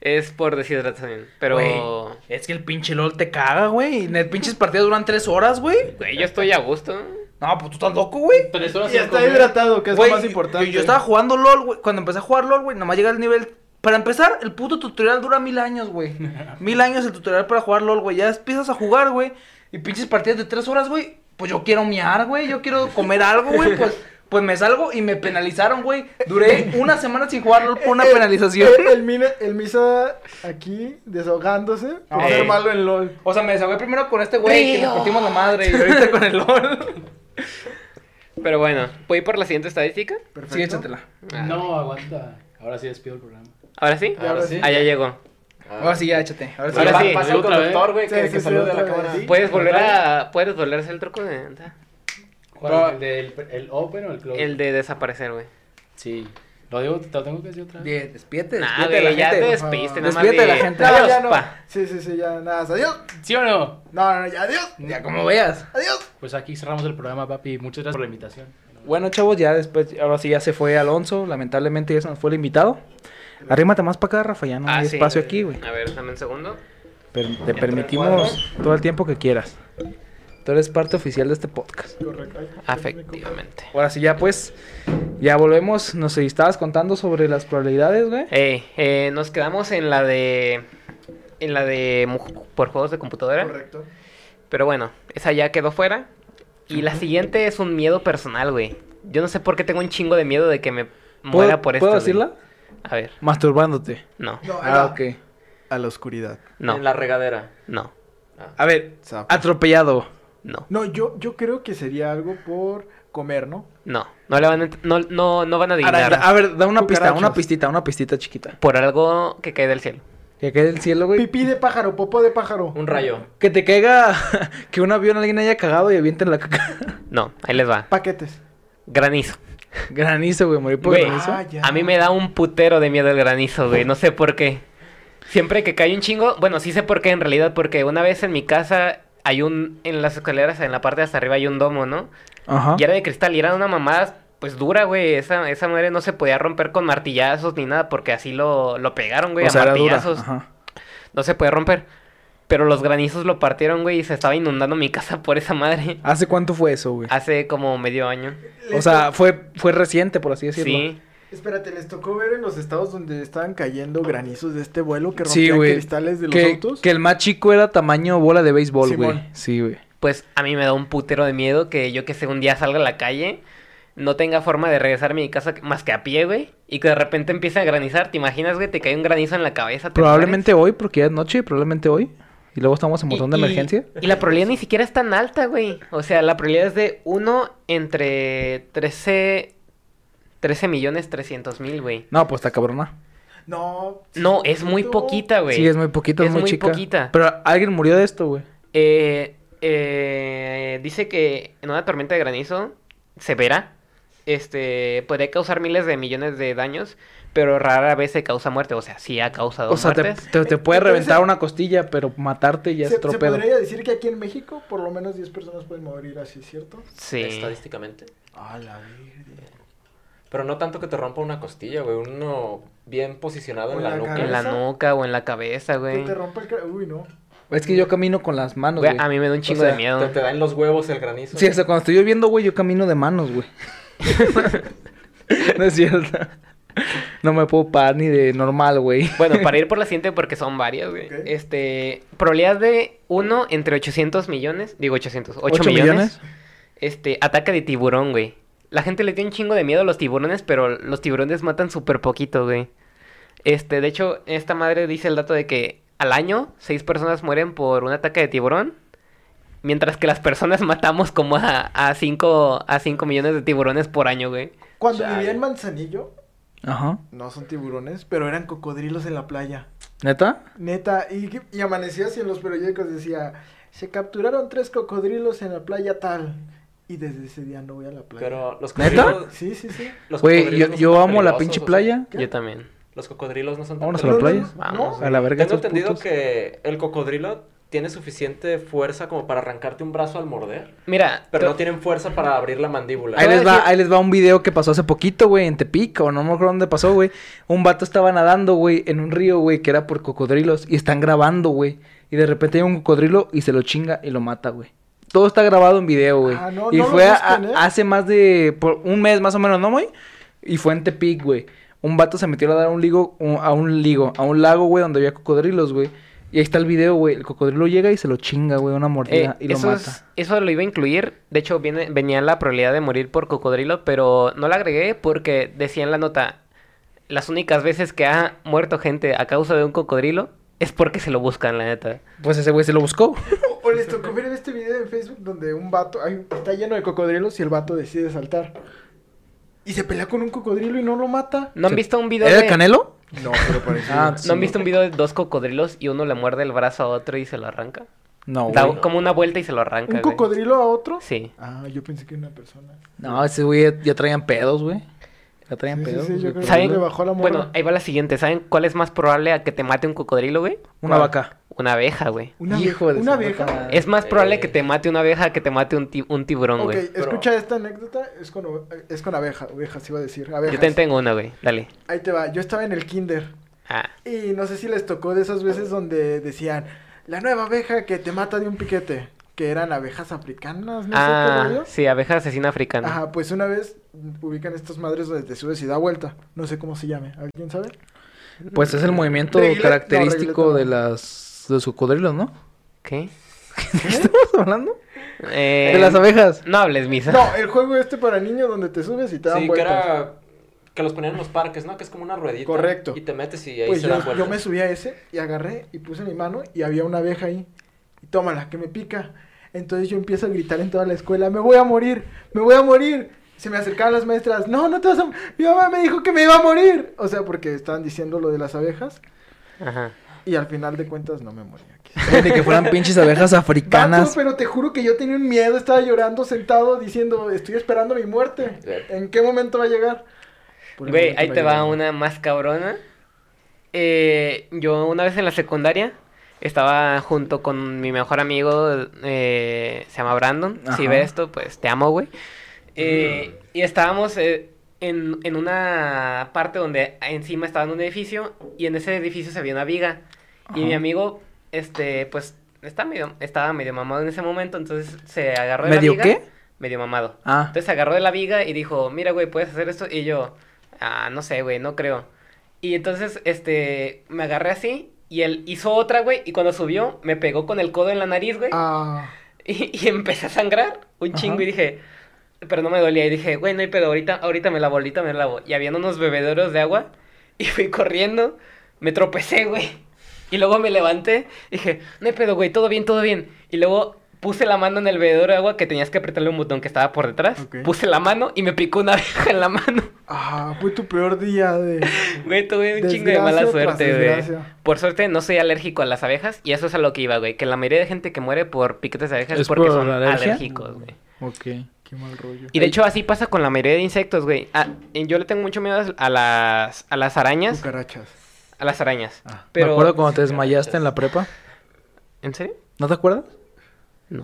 es por deshidratación. Pero, Güey, es que el pinche LOL te caga, güey. y net pinches partidas duran tres horas, güey. güey, yo estoy a gusto. No, pues tú estás loco, güey. Tres horas Y está comer. hidratado, que es Güey, lo más importante. Yo, yo estaba jugando LOL, güey. Cuando empecé a jugar LOL, güey, nomás llegué al nivel. Para empezar, el puto tutorial dura mil años, güey. Mil años el tutorial para jugar LOL, güey. Ya empiezas a jugar, güey. Y pinches partidas de tres horas, güey. Pues yo quiero miar, güey. Yo quiero comer algo, güey. Pues, pues me salgo y me penalizaron, güey. Duré una semana sin jugar LOL por una El- penalización. El, el, Mina- el Misa aquí desahogándose por Ey. ser malo en LOL. O sea, me desahogué primero con este güey que nos partimos la madre. Y ahorita con el LOL. Pero bueno, ¿puedo ir por la siguiente estadística? Perfecto. Sí, échatela. Ah, No, aguanta. Ahora sí despido el programa. ¿Ahora sí? Ahora sí. Ah, ya llegó. Ah. Ahora sí, ya échate. Ahora sí. Ahora Pa- sí, Pasa el conductor, güey, Sí, que, sí, que sí, salude a otra la cámara. sí. ¿Puedes volver a... ¿Puedes volver a hacer el truco de... ¿Cuál? ¿El del el open o el close? El de desaparecer, güey? Sí. Lo, digo, te lo tengo que decir otra vez. Die- Despídete, Nah, despídete de la ya gente. te despediste nada más Despídete de la gente. No, Adiós, ya no. pa. Sí, sí, sí, ya nada. Adiós. ¿Sí o no? No, no, ya, adiós. Ya como veas. Adiós. Pues aquí cerramos el programa, papi. Muchas gracias por la invitación. Bueno, chavos, ya después, ahora sí ya se fue Alonso. Lamentablemente ya se nos fue el invitado. Arrímate más para acá, Rafa, ya no Ah, hay sí. espacio aquí, güey. A ver, dame un segundo. Per- te permitimos todo el tiempo que quieras. Tú eres parte oficial de este podcast. Correcto. Ay, Afectivamente. Ahora sí, ya pues, ya volvemos. Nos estabas contando sobre las probabilidades, güey. Eh, eh, nos quedamos en la de... En la de... Por juegos de computadora. Correcto. Pero bueno, esa ya quedó fuera. Y la siguiente es un miedo personal, güey. Yo no sé por qué tengo un chingo de miedo de que me muera por esto. ¿Puedo güey. decirla? A ver, Masturbándote. no, No, Ah, ok. A la oscuridad. no, En la regadera. no, A ver, Zap. atropellado. No, No, yo, yo creo que sería algo por comer, ¿no? no. No le van a, no, no, no van a adivinar. A ver, da una pista, una pistita, una pistita chiquita. Por algo que cae del cielo. Que cae del cielo, güey. Pipí de pájaro, popó de pájaro. Un rayo. Que te caiga, que un avión alguien haya cagado y avienten la caca. No, ahí les va. Paquetes. Granizo. Granizo, güey, morir por Güey, granizo. Ah. A mí me da un putero de miedo el granizo, güey. No sé por qué. Siempre que cae un chingo, bueno, sí sé por qué en realidad, porque una vez en mi casa hay un, en las escaleras, en la parte de hasta arriba hay un domo, ¿no? Ajá. Y era de cristal y era una mamada, pues dura, güey. Esa, esa madre no se podía romper con martillazos ni nada, porque así lo, lo pegaron, güey, o a sea, martillazos. Ajá. No se puede romper. Pero los granizos lo partieron, güey, y se estaba inundando mi casa por esa madre. ¿Hace cuánto fue eso, güey? Hace como medio año. O sea, fue, fue reciente, por así decirlo. Sí. Espérate, ¿les tocó ver en los estados donde estaban cayendo granizos de este vuelo que Sí, rompían güey. cristales de los Que, autos? que el más chico era tamaño bola de béisbol, güey. Sí, güey. Pues a mí me da un putero de miedo que yo que sé un día salga a la calle, no tenga forma de regresar a mi casa más que a pie, güey, y que de repente empiece a granizar. ¿Te imaginas, güey? Te cae un granizo en la cabeza. te Probablemente hoy, porque ya es noche, probablemente hoy. Y luego estamos en botón de y- emergencia. Y la probabilidad ni siquiera es tan alta, güey. O sea, la probabilidad es de 1 entre 13... 13 millones 300 mil, güey. No, pues está cabrona. No. No, es muy poquito. poquita, güey. Sí, es muy poquito, es, Es muy, muy chica. poquita. Pero alguien murió de esto, güey. Eh, eh, dice que en una tormenta de granizo severa, este, podría causar miles de millones de daños, pero rara vez se causa muerte. O sea, sí ha causado O sea, te, muertes. te, te puede Entonces- reventar una costilla, pero matarte ya Se, es otro se podría decir que aquí en México por lo menos 10 personas pueden morir así, ¿cierto? Sí. Estadísticamente. Ah, la virgen. Pero no tanto que te rompa una costilla, güey. Uno bien posicionado en en la la nuca. En la nuca o en la cabeza, Que güey. te rompe el... cra- Uy, no. Es que yo camino con las manos, Güey, güey. A mí me da un chingo sea, de miedo. Te, te da en los huevos el granizo. Sí, o sea, cuando estoy lloviendo, güey, yo camino de manos, güey. no es cierto. No me puedo parar ni de normal, güey. Bueno, para ir por la siguiente, porque son varias, güey. Este, probabilidad de 1 entre 800 millones, digo 800, 8, ¿Ocho millones, millones? Este, ataque de tiburón, güey. La gente le tiene un chingo de miedo a los tiburones, pero los tiburones matan súper poquito, güey. Este, de hecho, esta madre dice el dato de que al año seis personas mueren por un ataque de tiburón, mientras que las personas matamos como a, a, cinco, a 5 millones de tiburones por año, güey. Cuando Chale. vivía en Manzanillo, Ajá. no son tiburones, pero eran cocodrilos en la playa. ¿Neta? Neta, y, y amanecía así en los periódicos, decía, se capturaron tres cocodrilos en la playa tal. Y desde ese día no voy a la playa. Pero los ¿Neta? cocodrilos. Sí, sí, sí. los Güey, yo, no amo la pinche playa. ¿Qué? Yo también. Los cocodrilos no son tan Vámonos a la playa. no, Vamos. no. A la verga Tengo entendido putos. que el cocodrilo tiene suficiente fuerza como para arrancarte un brazo al morder. Mira, Pero no tienen fuerza para abrir la mandíbula. Ahí les va, ahí les va un video que pasó hace poquito, güey, en Tepic, o no me acuerdo dónde pasó, güey. Un vato estaba nadando, güey, en un río, güey, que era por cocodrilos, y están grabando, güey. Y de repente hay un cocodrilo y se lo chinga y lo mata, güey. Todo está grabado en video, güey. Ah, no, y no lo fue a- busquen, ¿eh? hace más de por un mes más o menos, ¿no, güey? Y fue en Tepic, güey. Un vato se metió a dar un ligo, un- a un ligo, a un lago, güey, donde había cocodrilos, güey. Y ahí está el video, güey. El cocodrilo llega y se lo chinga, güey, una mordida Eh, y lo eso, mata. es- eso lo iba a incluir. De hecho, viene, venía la probabilidad de morir por cocodrilo, pero no la agregué porque decía en la nota, las únicas veces que ha muerto gente a causa de un cocodrilo es porque se lo buscan, la neta. Pues ese güey se lo buscó. O, les tocó ver este video en Facebook donde un vato hay- está lleno de cocodrilos y el vato decide saltar. Y se pelea con un cocodrilo y no lo mata. ¿No han visto un video ¿Era de... el Canelo? No, pero parece. Ah, ¿No han visto un video de dos cocodrilos y uno le muerde el brazo a otro y se lo arranca? No, Da güey. como una vuelta y se lo arranca. ¿Un güey. cocodrilo a otro? Sí. Ah, yo pensé que era una persona. No, ese güey ya, ya traían pedos, güey. Ya traían Sí, sí, yo creo que le bajó la. Bueno, ahí va la siguiente. ¿Saben cuál es más probable a que te mate un cocodrilo, güey? Una ¿Cuál? vaca. Una abeja, güey. Una, Hijo de una abeja. Es más probable Eh. que te mate una abeja que te mate un, ti- un tiburón, güey. escucha esta anécdota. Es con, es con abeja, ovejas, iba a decir. Yo Abejas. también tengo una, güey. Dale. Ahí te va. Yo estaba en el kinder. Ah, Y no sé si les tocó de esas veces donde decían, la nueva abeja que te mata de un piquete. Que eran abejas africanas, no sé qué ah rollo. sí, abeja asesina africana. Ajá, pues una vez mm, ubican estas madres donde te subes y da vuelta. No sé cómo se llame. ¿Alguien sabe? Pues es el movimiento Reguilete- no, característico de las de los cocodrilos, ¿no? ¿Qué? ¿Qué estamos hablando? Eh, De las abejas. No hables, misa. No, el juego este para niños donde te subes y te dan Sí, que era... Que los ponían en los parques, ¿no? Que es como una ruedita. Correcto. Y te metes y ahí Pues se yo, dan yo vueltas. me subí a ese y agarré y puse mi mano y había una abeja ahí. Y tómala, que me pica. Entonces yo empiezo a gritar en toda la escuela, me voy a morir, me voy a morir. Se me acercaban las maestras, no, no te vas a... Mi mamá me dijo que me iba a morir. O sea, porque estaban diciendo lo de las abejas. Ajá. Y al final de cuentas no me morí aquí. De que fueran pinches abejas africanas. pero te juro que yo tenía un miedo, estaba llorando sentado diciendo, estoy esperando mi muerte. ¿En qué momento va a llegar? Güey, ahí te va una más cabrona. Eh, yo una vez en la secundaria estaba junto con mi mejor amigo, eh, se llama Brandon. Si ve esto, pues te amo, güey. Eh, y estábamos eh, en, en una parte donde encima estaba en un edificio y en ese edificio se veía una viga. Y mi amigo, este, pues, está medio, estaba medio mamado en ese momento, entonces se agarró de la ¿Medio viga. qué? Medio mamado. Ah, Entonces se agarró de la viga y dijo, mira, güey, ¿puedes hacer esto? Y yo, ah, no sé, güey, no creo. Y entonces, este, me agarré así y él hizo otra, güey, y cuando subió, me pegó con el codo en la nariz, güey, Ah, y, y empecé a sangrar un Ajá. chingo y dije, pero no me dolía, y dije, güey, no hay pedo, ahorita, ahorita me lavo, ahorita me lavo. Y habían unos bebederos de agua, y fui corriendo, me tropecé, güey. Y luego me levanté, dije, no hay pedo, güey, todo bien, todo bien. Y luego puse la mano en el bebedor de agua que tenías que apretarle un botón que estaba por detrás. Puse la mano y me picó una abeja en la mano. ah, fue tu peor día de... Güey, tuve un chingo de mala suerte, güey. desgracia. Por suerte no soy alérgico a las abejas y eso es a lo que iba, güey. Que la mayoría de gente que muere por piquetes de abejas es, ¿Es porque por son alergia? alérgicos, güey. ok. Qué mal rollo. Y de hecho así pasa con la mayoría de insectos, güey. Ah, yo le tengo mucho miedo a las, a las arañas. Cucarachas. A las arañas. Ah. Pero... Me acuerdo cuando te desmayaste en la prepa. ¿En serio? ¿No te acuerdas? No.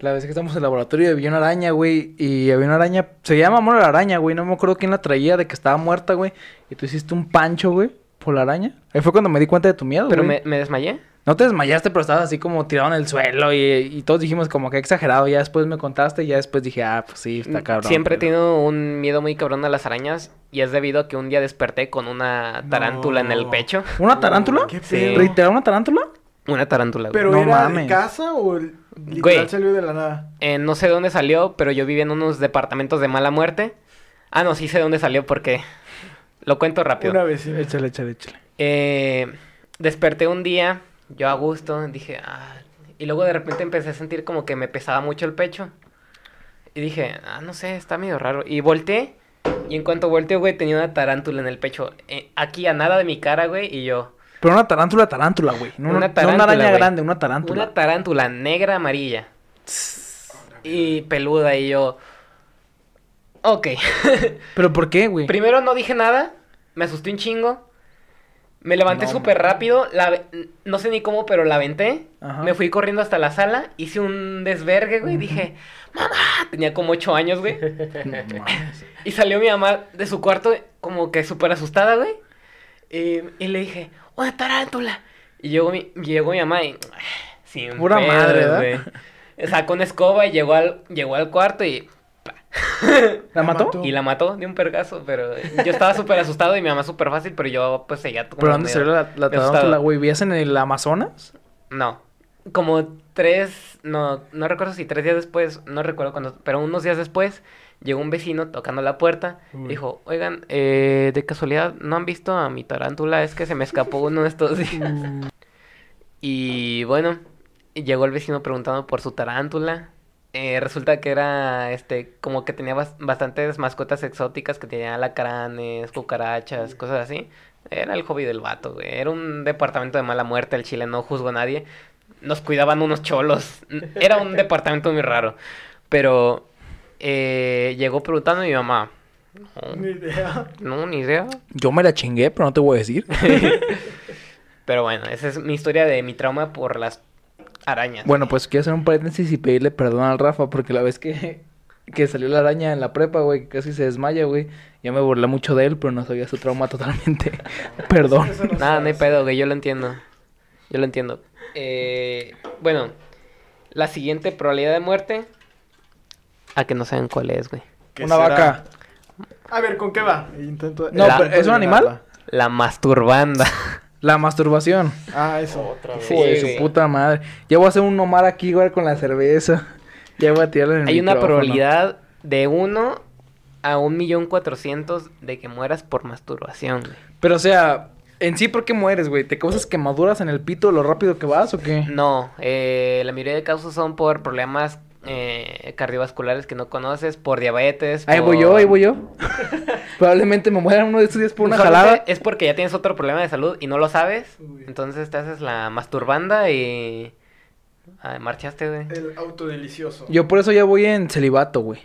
La vez que estamos en el laboratorio y había una araña, güey. Y había una araña. Se llama amor la araña, güey. No me acuerdo quién la traía, de que estaba muerta, güey. Y tú hiciste un pancho, güey, por la araña. Ahí fue cuando me di cuenta de tu miedo, Pero güey. me, me desmayé. No te desmayaste, pero estabas así como tirado en el suelo. Y, y todos dijimos como que exagerado. Ya después me contaste y ya después dije, ah, pues sí, está cabrón. Siempre he pero- tenido un miedo muy cabrón a las arañas y es debido a que un día desperté con una tarántula en el pecho. ¿Una tarántula? ¿Qué Sí. ¿Reiterar una tarántula? Una tarántula, güey. ¿Pero No era mames. de casa o el- literal Güey. salió de la nada? Eh, no sé dónde salió, pero yo vivía en unos departamentos de mala muerte. Ah, no, sí sé dónde salió porque lo cuento rápido. Una vecina. Échale, échale, échale. Eh, desperté un día, yo a gusto, dije, ah, y luego de repente empecé a sentir como que me pesaba mucho el pecho. Y dije, ah, no sé, está medio raro. Y volteé, y en cuanto volteé, güey, tenía una tarántula en el pecho. eh, aquí a nada de mi cara, güey, y yo, Pero una tarántula, tarántula, güey. No Una una, no tarántula, una araña grande, una tarántula. una tarántula negra amarilla. Y peluda, y yo, ok. ¿Pero por qué, güey? Primero no dije nada, me asusté un chingo. Me levanté No, súper rápido, la, no sé ni cómo, pero la aventé. Ajá. Me fui corriendo hasta la sala, hice un desvergue, güey. Ujú. Dije, mamá, tenía como ocho años, güey. No. Y salió mi mamá de su cuarto como que súper asustada, güey. Y, y le dije, una tarántula. Y llegó mi, llegó mi mamá y... Sin Pura pedos, madre, ¿verdad? güey. sacó una escoba y llegó al, llegó al cuarto y, ¿La mató? y la mató de un pergazo. Pero yo estaba súper asustado y mi mamá súper fácil, pero yo pues seguía como ¿Pero dónde salió la, la tarántula, güey? ¿Vías en el Amazonas? No. Como tres, no, no recuerdo si tres días después, no recuerdo cuándo, pero unos días después llegó un vecino tocando la puerta. Uy. Dijo, oigan, eh, de casualidad, ¿no han visto a mi tarántula? Es que se me escapó uno de estos días. y bueno, llegó el vecino preguntando por su tarántula. Eh, resulta que era, este, como que tenía bas- bastantes mascotas exóticas que tenía alacranes, cucarachas, cosas así. Era el hobby del vato, güey. Era un departamento de mala muerte, el chile no juzgo a nadie. Nos cuidaban unos cholos. Era un departamento muy raro. Pero eh, llegó preguntando a mi mamá. Ni idea. No, no, ni idea. Yo me la chingué, pero no te voy a decir. Pero bueno, esa es mi historia de mi trauma por las arañas. Bueno, pues quiero hacer un paréntesis y pedirle perdón al Rafa porque la vez que, que salió la araña en la prepa, güey, que casi se desmaya, güey. Ya me burlé mucho de él, pero no sabía su trauma totalmente. perdón. Eso no Nada, no hay pedo, güey, yo lo entiendo. Yo lo entiendo. Eh, bueno, la siguiente probabilidad de muerte. A que no saben cuál es, güey. ¿Qué Una será? vaca. A ver, ¿con qué va? Intento. No, La- pero ¿es un animal? La masturbanda. La masturbación. Ah, eso. Otra vez. Sí, Hijo de güey. su puta madre. Ya voy a hacer un nomar aquí, güey, con la cerveza. Ya voy a tirarle en el Hay una micrófono. probabilidad de 1 a un millón cuatrocientos de que mueras por masturbación, güey. Pero, o sea, en sí, ¿por qué mueres, güey? ¿Te causas quemaduras en el pito lo rápido que vas o qué? No, eh, la mayoría de causas son por problemas eh, cardiovasculares que no conoces, por diabetes. Ahí voy yo, ahí voy yo. Probablemente me muera uno de estos días por una jalada. Es porque ya tienes otro problema de salud y no lo sabes. Uy. Entonces te haces la masturbanda y. Ah, marchaste, güey. El autodelicioso. Yo por eso ya voy en celibato, güey.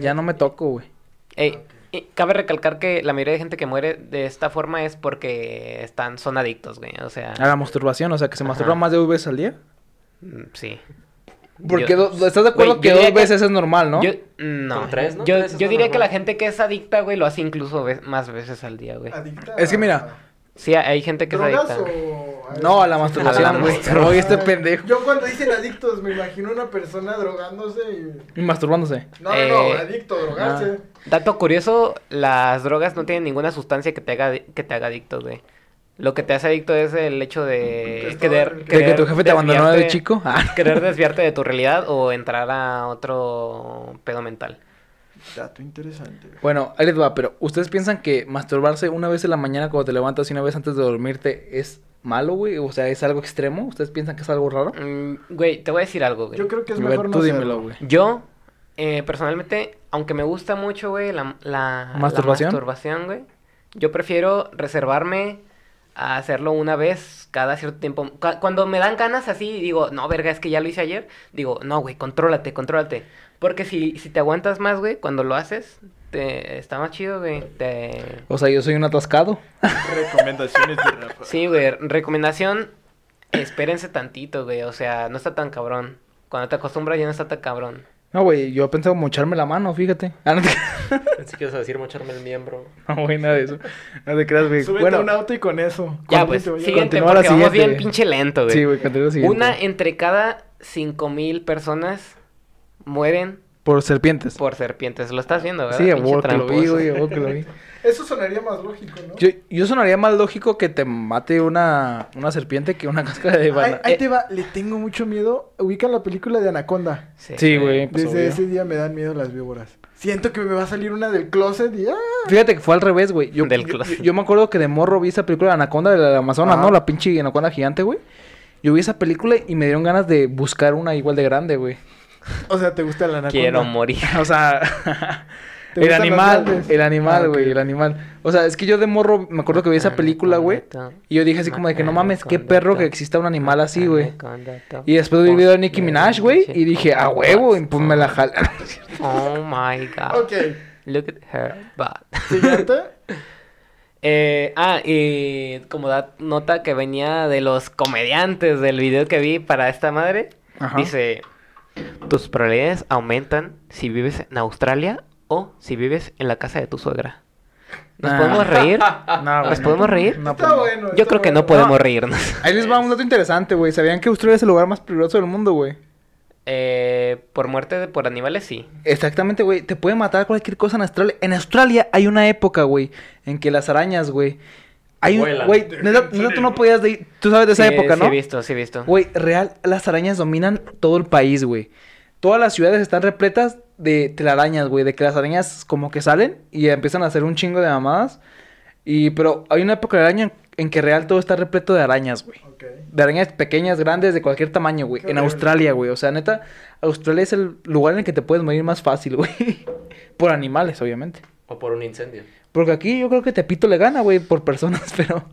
Ya no me toco, güey. Ey, y cabe recalcar que la mayoría de gente que muere de esta forma es porque están, son adictos, güey. O sea, A la masturbación, o sea, que se masturba más de dos veces al día. mm, sí. Porque Yo- do- ¿estás de acuerdo Güey, que dos que- veces es normal, no? Yo, no. Con tres, ¿no? Yo, Tres diría que la gente que es adicta, güey, lo hace incluso ve- más veces al día, güey. Adicta Es que mira, Sí, hay gente que es ¿Drogas adicta. o...? No, a la A la masturbación, güey. Oye, este pendejo. Yo cuando dicen adictos me imagino una persona drogándose y... Y masturbándose. No, no, no, Eh, adicto, drogarse. Dato curioso, las drogas no tienen ninguna sustancia que te haga, que te haga adicto, güey. Lo que te hace adicto es el hecho de querer, De ¿De que querer tu jefe te abandonó de chico? Ah. Querer desviarte de tu realidad o entrar a otro pedo mental. Dato interesante. güey. Bueno, ahí les va, pero ¿ustedes piensan que masturbarse una vez en la mañana cuando te levantas y una vez antes de dormirte es malo, güey? O sea, ¿es algo extremo? ¿Ustedes piensan que es algo raro? Mm, güey, te voy a decir algo, güey. Yo creo que es A ver, mejor tú no dímelo, hacerlo. güey. Yo, eh, personalmente, aunque me gusta mucho, güey, la, la, la ¿Masturbación? masturbación, güey, yo prefiero reservarme a hacerlo una vez cada cierto tiempo. Cu- Cuando me dan ganas así, digo, no, verga, es que ya lo hice ayer, digo, no, güey, contrólate, contrólate. Porque si, si te aguantas más, güey, cuando lo haces, te, está más chido, güey. Te... O sea, yo soy un atascado. Recomendaciones de Rafa. Sí, güey, recomendación, espérense tantito, güey, o sea, no está tan cabrón. Cuando te acostumbras ya no está tan cabrón. No, güey, yo pensaba mocharme la mano, fíjate. Ah, no te, Pensé que ibas a decir mocharme el miembro. no, güey, nada de eso. No te creas, güey. Súbete Bueno, a un auto y con eso. Ya, pues, siguiente, continúa la porque vamos bien siguiente. pinche lento, güey. sí, güey, continúa el siguiente. Una entre cada cinco mil personas mueren Por serpientes. por serpientes. Lo estás viendo, ¿verdad? Sí, a huevo que lo vi, tramposo. güey, a huevo que lo vi. Eso sonaría más lógico, ¿no? Yo, yo sonaría más lógico que te mate una, una serpiente que una cáscara de banana. ahí Eh. te va, le tengo mucho miedo. Ubican la película de Anaconda. Sí, güey. pues, Desde obvio. ese día me dan miedo las víboras. Siento que me va a salir una del closet y ¡ah! Fíjate que fue al revés, güey. Yo, Del closet. yo- yo me acuerdo que de morro vi esa película de Anaconda de la Amazonas. ¿no? La pinche Anaconda gigante, güey. Yo vi esa película y me dieron ganas de buscar una igual de grande, güey. O sea, ¿te gusta la anaconda? Quiero morir. O sea, ¿Te el animal, el animal, Ah, güey, ok. el animal. O sea, es que yo de morro me acuerdo que vi esa película, güey. Y yo dije así como de que no mames, qué perro que exista un animal así, güey. Y después vi el video de Nicki Minaj, güey, y dije, a huevo, y pues me la jalé. Oh my god. Ok, Look at her butt. siguiente. Eh, ah, y como da nota que venía de los comediantes del video que vi para esta madre, Ajá. dice, tus probabilidades aumentan si vives en Australia o si vives en la casa de tu suegra. ¿Nos podemos reír? No, ¿Nos no. podemos reír? No, está no. bueno. Yo creo que no podemos No. reírnos. Ahí les va un dato interesante, güey. ¿Sabían que Australia es el lugar más peligroso del mundo, güey? Eh, por muerte de- por animales, sí. Exactamente, güey. Te puede matar cualquier cosa en Australia. En Australia hay una época, güey, en que las arañas, güey. Hay un. Güey, neta, neta, tú no podías de ir. Tú sabes de esa Sí, época, Sí, ¿no? he visto, sí he visto. Güey, real, las arañas dominan todo el país, güey. Todas las ciudades están repletas de telarañas, güey. De que las arañas como que salen y empiezan a hacer un chingo de mamadas. Y, pero hay una época del año en, en que real todo está repleto de arañas, güey. De arañas pequeñas, grandes, de cualquier tamaño, güey. Qué En horrible. Australia, güey. O sea, neta, Australia es el lugar en el que te puedes morir más fácil, güey. Por animales, obviamente. O por un incendio. Porque aquí yo creo que Tepito le gana, güey, por personas, pero...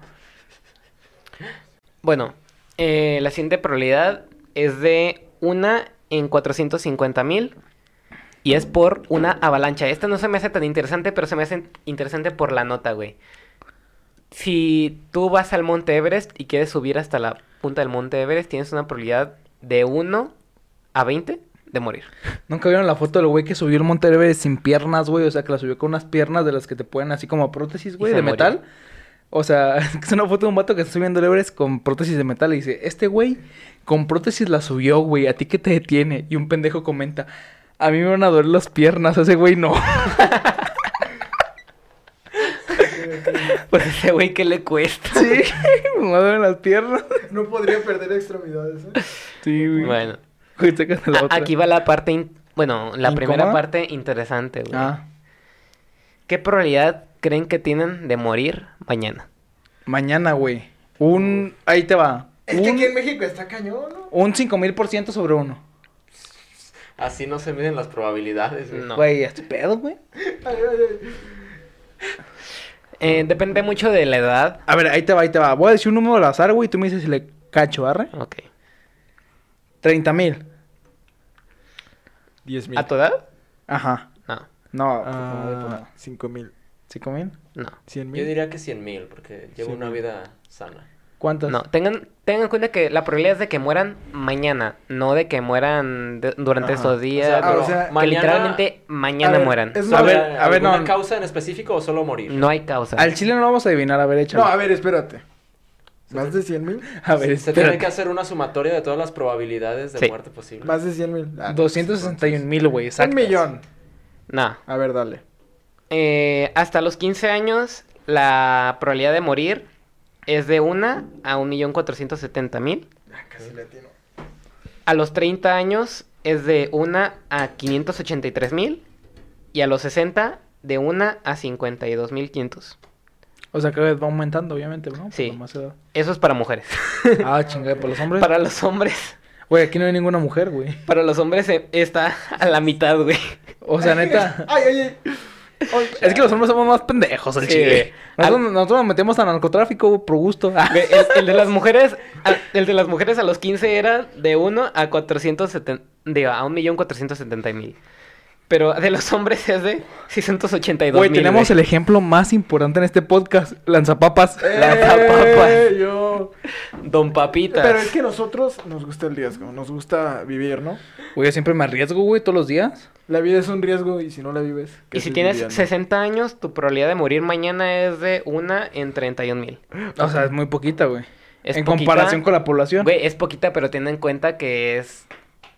Bueno, eh, la siguiente probabilidad es de una en 450 mil y es por una avalancha. Esta no se me hace tan interesante, pero se me hace interesante por la nota, güey. Si tú vas al Monte Everest y quieres subir hasta la punta del Monte Everest, tienes una probabilidad de 1 a 20 de morir. ¿Nunca vieron la foto del güey que subió el Monte Everest sin piernas, güey? O sea, que la subió con unas piernas de las que te ponen así como prótesis, güey, de murió. metal. O sea, es una foto de un vato que está subiendo el Everest con prótesis de metal y dice, este güey con prótesis la subió, güey, ¿a ti qué te detiene? Y un pendejo comenta, a mí me van a doler las piernas, a ese güey no. Pues ese güey, ¿qué le cuesta? sí, me van a doler las piernas. No podría perder extremidades, ¿eh? Sí, güey. Bueno, aquí va la parte, in- bueno, la primera parte interesante, güey. Ah, ¿Qué probabilidad creen que tienen de morir mañana? mañana, güey. Un... Ahí te va. Es que Un, aquí en México está cañón, ¿no? un 5000 por ciento sobre uno. Así no se miden las probabilidades, güey. No. Güey, ¿este pedo, güey? Eh, depende mucho de la edad. A ver, ahí te va, ahí te va. Voy a decir un número al azar, güey, y tú me dices si le cacho, ¿arre? Ok. 30 mil. 10 ¿A tu edad? Ajá. No, No, Ah, 5 mil. 5 mil. no. 100 Yo mil. diría que 100 mil, porque llevo Cien una mil. vida sana. ¿Cuántas? No, tengan, tengan en cuenta que la probabilidad es de que mueran mañana, no de que mueran de- durante Ajá. estos días. O sea, Ah, pero o sea, que mañana- literalmente mañana A ver, mueran. es A ver, ¿Habrá a ver, no. causa en específico o solo morir? No hay causa. Al chile no lo vamos a adivinar, a ver, No, échalo. a ver, espérate. ¿Más de 100 mil? a ver, Se tiene espérate. que hacer una sumatoria de todas las probabilidades de Sí. muerte posible. Más de 100 mil. Ah, 261 mil, güey, Un exacto. millón. No. A ver, dale. Eh, hasta los 15 años, la probabilidad de morir es de 1 a 1.470.000. Ah, casi le atino. A los 30 años es de 1 a 583.000. Y a los 60, de 1 a 52.500. O sea, que va aumentando, obviamente, ¿no? Por Sí. más edad. Eso es para mujeres. Ah, chingada, ¿por los hombres? para los hombres, Güey, aquí no hay ninguna mujer, güey. para los hombres eh, está a la mitad, güey. O sea, neta. Ay, ay, ay. Es que los hombres somos más pendejos al Sí, chile. Nosotros, nosotros nos metemos a narcotráfico por gusto. El, el de las mujeres, a- el de las mujeres a los 15 era de 1 a 470, digo, a 1.470.000. Pero de los hombres es de 682 Güey, tenemos el ejemplo más importante en este podcast, lanzapapas. Lanzapapas. Eh, yo. Don Papitas. Pero es que nosotros nos gusta el riesgo, nos gusta vivir, ¿no? Güey, yo siempre me arriesgo, güey, todos los días. La vida es un riesgo y si no la vives. ¿qué Y si tienes viviendo? 60 años, tu probabilidad de morir mañana es de 1 en 31 mil. O sea, es muy poquita, güey. Es en poquita. comparación con la población. Güey, es poquita, pero ten en cuenta que es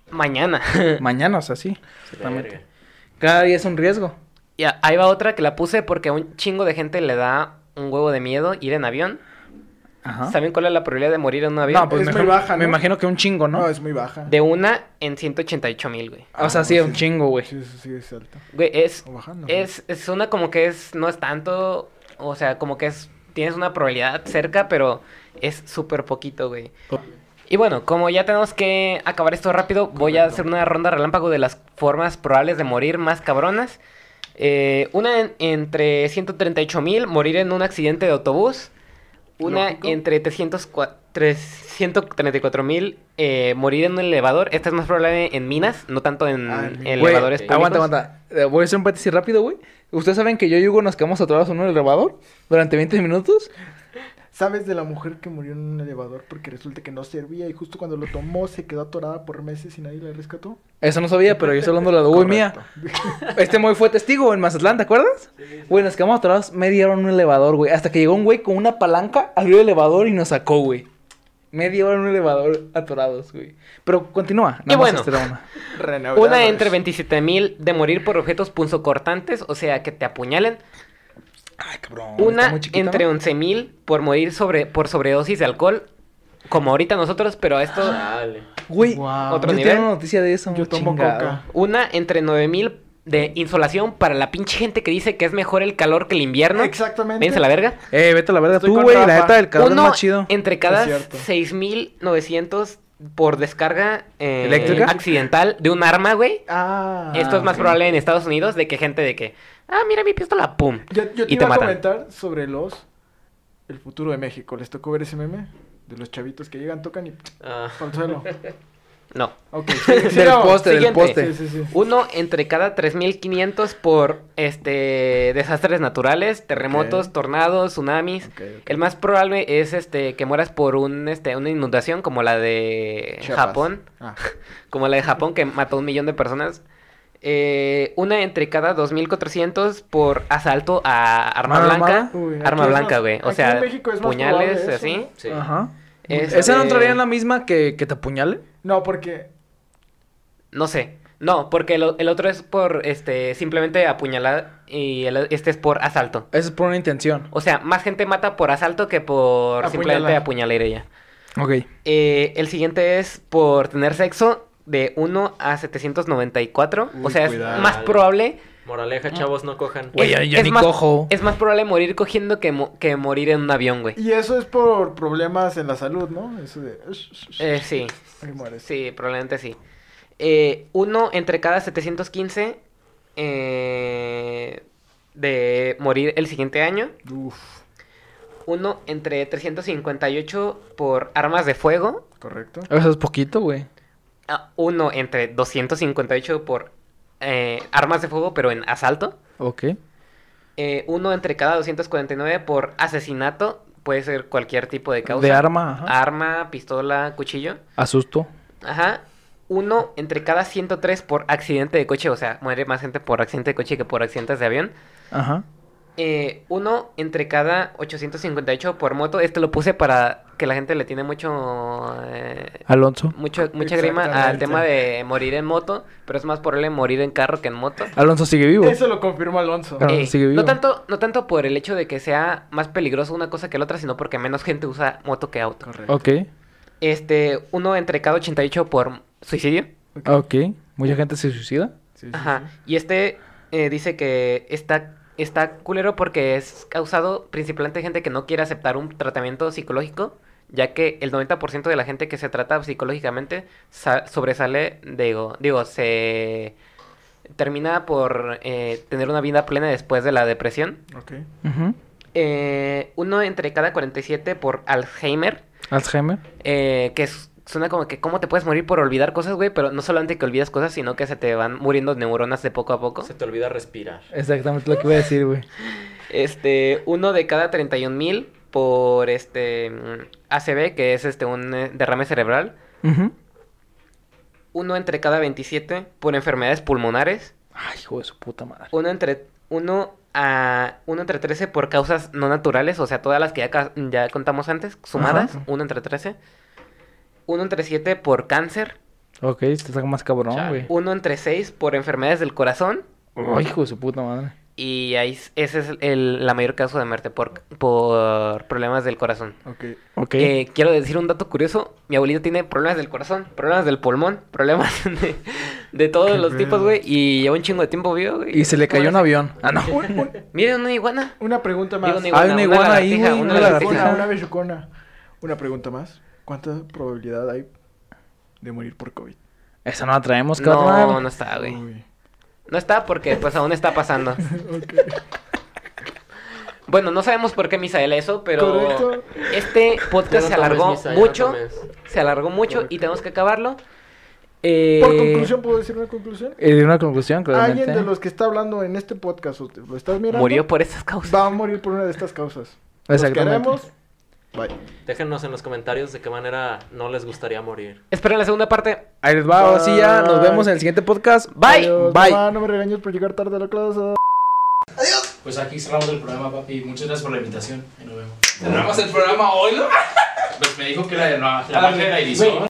mañana. Mañana, o sea, sí. Exactamente. Cada día es un riesgo. y ahí va otra que la puse porque a un chingo de gente le da un huevo de miedo ir en avión. Ajá. ¿Saben cuál es la probabilidad de morir en un avión? No, pues Es mejor- muy baja, me ¿no? imagino que un chingo, ¿no? No, es muy baja. De una en 188 mil, güey. O sea, Ah, sí, un chingo, güey. Sí, sí, sí, es alto. Güey, es, O bajando. es, es una como que es, no es tanto, o sea, como que es, tienes una probabilidad cerca, pero es súper poquito, güey. Y bueno, como ya tenemos que acabar esto rápido, voy a hacer una ronda relámpago de las formas probables de morir más cabronas. Eh, una en- entre 138 mil, morir en un accidente de autobús. Una Lógico. entre 304 334 mil, eh, morir en un elevador. Esta es más probable en minas, no tanto en Ah, en minas. Güey, elevadores públicos. aguanta, aguanta. Eh, Voy a hacer un paréntesis rápido, güey. ¿Ustedes saben que yo y Hugo nos quedamos atorados en un elevador durante 20 minutos? ¿Sabes de la mujer que murió en un elevador porque resulta que no servía y justo cuando lo tomó se quedó atorada por meses y nadie la rescató? Eso no sabía, pero yo estoy hablando de la de mía. Este Moy fue testigo en Mazatlán, ¿te acuerdas? Güey, nos quedamos atorados media hora en un elevador, güey. Hasta que llegó un güey con una palanca, abrió el elevador y nos sacó, güey. media hora en un elevador atorados, güey. Pero continúa. Y bueno. una. Renaudadores. Una entre 27 mil de morir por objetos punzocortantes, o sea, que te apuñalen. Ay, cabrón. está Una entre ¿no? 11 mil por morir sobre, por sobredosis de alcohol, como ahorita nosotros, pero esto... Dale. Güey, Wow. Otro yo nivel. tengo una noticia de eso. Yo tomo coca. Una entre 9 mil de insolación para la pinche gente que dice que es mejor el calor que el invierno. Exactamente. Váyanse a la verga. Eh, vete a la verga Estoy tú, güey. La neta del calor es Uno más chido. entre cada Es cierto. 6.900 por descarga eh, ¿Eléctrica? accidental de un arma, güey. Ah. Esto es más probable en Estados Unidos de que gente de que, ah, mira mi pistola, pum. Yo, yo te y te iba a matan. comentar sobre los. El futuro de México. ¿Les tocó ver ese meme? De los chavitos que llegan, tocan y. Ah, Por el suelo. No. Ok. sí, Del poste, del Siguiente. poste. Sí, sí, sí. Uno entre cada 3.500 por este desastres naturales, terremotos, tornados, tsunamis. El más probable es este que mueras por un este una inundación como la de Chiapas. Japón, Ah, como la de Japón que mató a un millón de personas. Eh, una entre cada 2.400 por asalto a arma ¿Mano blanca. Uy, arma blanca, güey. O sea, puñales, eso, así. ¿no? sí. Ajá. Este, ¿Esa no entraría en la misma que, que te apuñale? No, porque. No sé. No, porque el, o- el otro es por este simplemente apuñalar y el- este es por asalto. Eso es por una intención. O sea, más gente mata por asalto que por simplemente Apuñalar. ella. Ok. Eh, el siguiente es por tener sexo de 1 a 794. o Uy, sea, es más probable. Moraleja, chavos, no cojan. Güey, es- ya- ya es ni más- cojo. Es más probable morir cogiendo que, mo- que morir en un avión, güey. Y eso es por problemas en la salud, ¿no? Eso de. Eh, sí, Ahí mueres. sí, probablemente sí. Eh, uno entre cada 715 eh, de morir el siguiente año. Uf, Uno entre 358 por armas de fuego. correcto. Eso es poquito, güey. Ah, Uno entre 258 por eh, armas de fuego, pero en asalto. Ok. Eh, uno entre cada 249 por asesinato. Puede ser cualquier tipo de causa. De arma, ajá. Arma, pistola, cuchillo. Asusto. Ajá. Uno entre cada 103 por accidente de coche. O sea, muere más gente por accidente de coche que por accidentes de avión. Ajá. Eh, uno entre cada 858 por moto. Este lo puse para que la gente le tiene mucho... eh, Alonso. mucho mucha grima al tema de morir en moto. Pero es más probable morir en carro que en moto. Alonso sigue vivo. Eso lo confirmó Alonso. Claro. Eh, sigue vivo. no tanto no tanto por el hecho de que sea más peligroso una cosa que la otra, sino porque menos gente usa moto que auto. Correcto. Ok. Este, uno entre cada 88 por suicidio. Ok. Mucha gente se suicida. Sí, sí, Ajá. sí. Y este eh, dice que está, está culero porque es causado principalmente gente que no quiere aceptar un tratamiento psicológico, ya que el 90% de la gente que se trata psicológicamente sa- sobresale, digo, digo, se termina por eh, tener una vida plena después de la depresión. Ok. Eh, uno entre cada 47 por Alzheimer, Alzheimer. eh, que es- suena como que cómo te puedes morir por olvidar cosas, güey, pero no solamente que olvidas cosas, sino que se te van muriendo neuronas de poco a poco. Se te olvida respirar. Exactamente lo que iba a decir, güey. Este, uno de cada 31 mil por este ACV, que es este un eh, derrame cerebral. Uno entre cada 27 por enfermedades pulmonares. Ay, hijo de su puta madre. Uno entre uno a uno entre 13 por causas no naturales, o sea, todas las que ya, ya contamos antes, sumadas, uno entre 13. Uno entre 7 por cáncer, Ok, este está más cabrón, güey. uno entre 6 por enfermedades del corazón. Ay, hijo de su puta madre. Y ahí ese es el, la mayor causa de muerte por, por problemas del corazón. Ok. Ok. Eh, quiero decir un dato curioso. Mi abuelito tiene problemas del corazón, problemas del pulmón, problemas de, de todos Qué los tipos, güey. Y lleva un chingo de tiempo vivo, güey. y se le cayó un avión. Ah, no. Miren, una iguana. una pregunta más. Una Hay una iguana ahí, lagartija, güey, una una lagartija. Una, una besucona. Una pregunta más. ¿Cuánta probabilidad hay de morir por COVID? Esa no la traemos, No, carnal. no está, güey. Uy. No está porque pues aún está pasando. Bueno, no sabemos por qué Misael eso, pero Correcto. este podcast se tomes alargó misa, ya no mucho. Se alargó mucho y tenemos que acabarlo. Eh, Por conclusión, ¿puedo decir una conclusión? Eh, una conclusión, claramente. Alguien de los que está hablando en este podcast, lo estás mirando, Murió por estas causas. va a morir por una de estas causas. Los queremos. Bye. Déjenos en los comentarios de qué manera no les gustaría morir. Esperen la segunda parte. Ahí les va, ahora sí ya. Nos vemos en el siguiente podcast. Bye. Adiós, Bye. mamá, no me regañes por llegar tarde a la clase. Pues aquí cerramos el programa, papi. Muchas gracias por la invitación. Y nos vemos. Cerramos el programa hoy, ¿no? Pues me dijo que la, la, la Ah, magia de la güey, edición.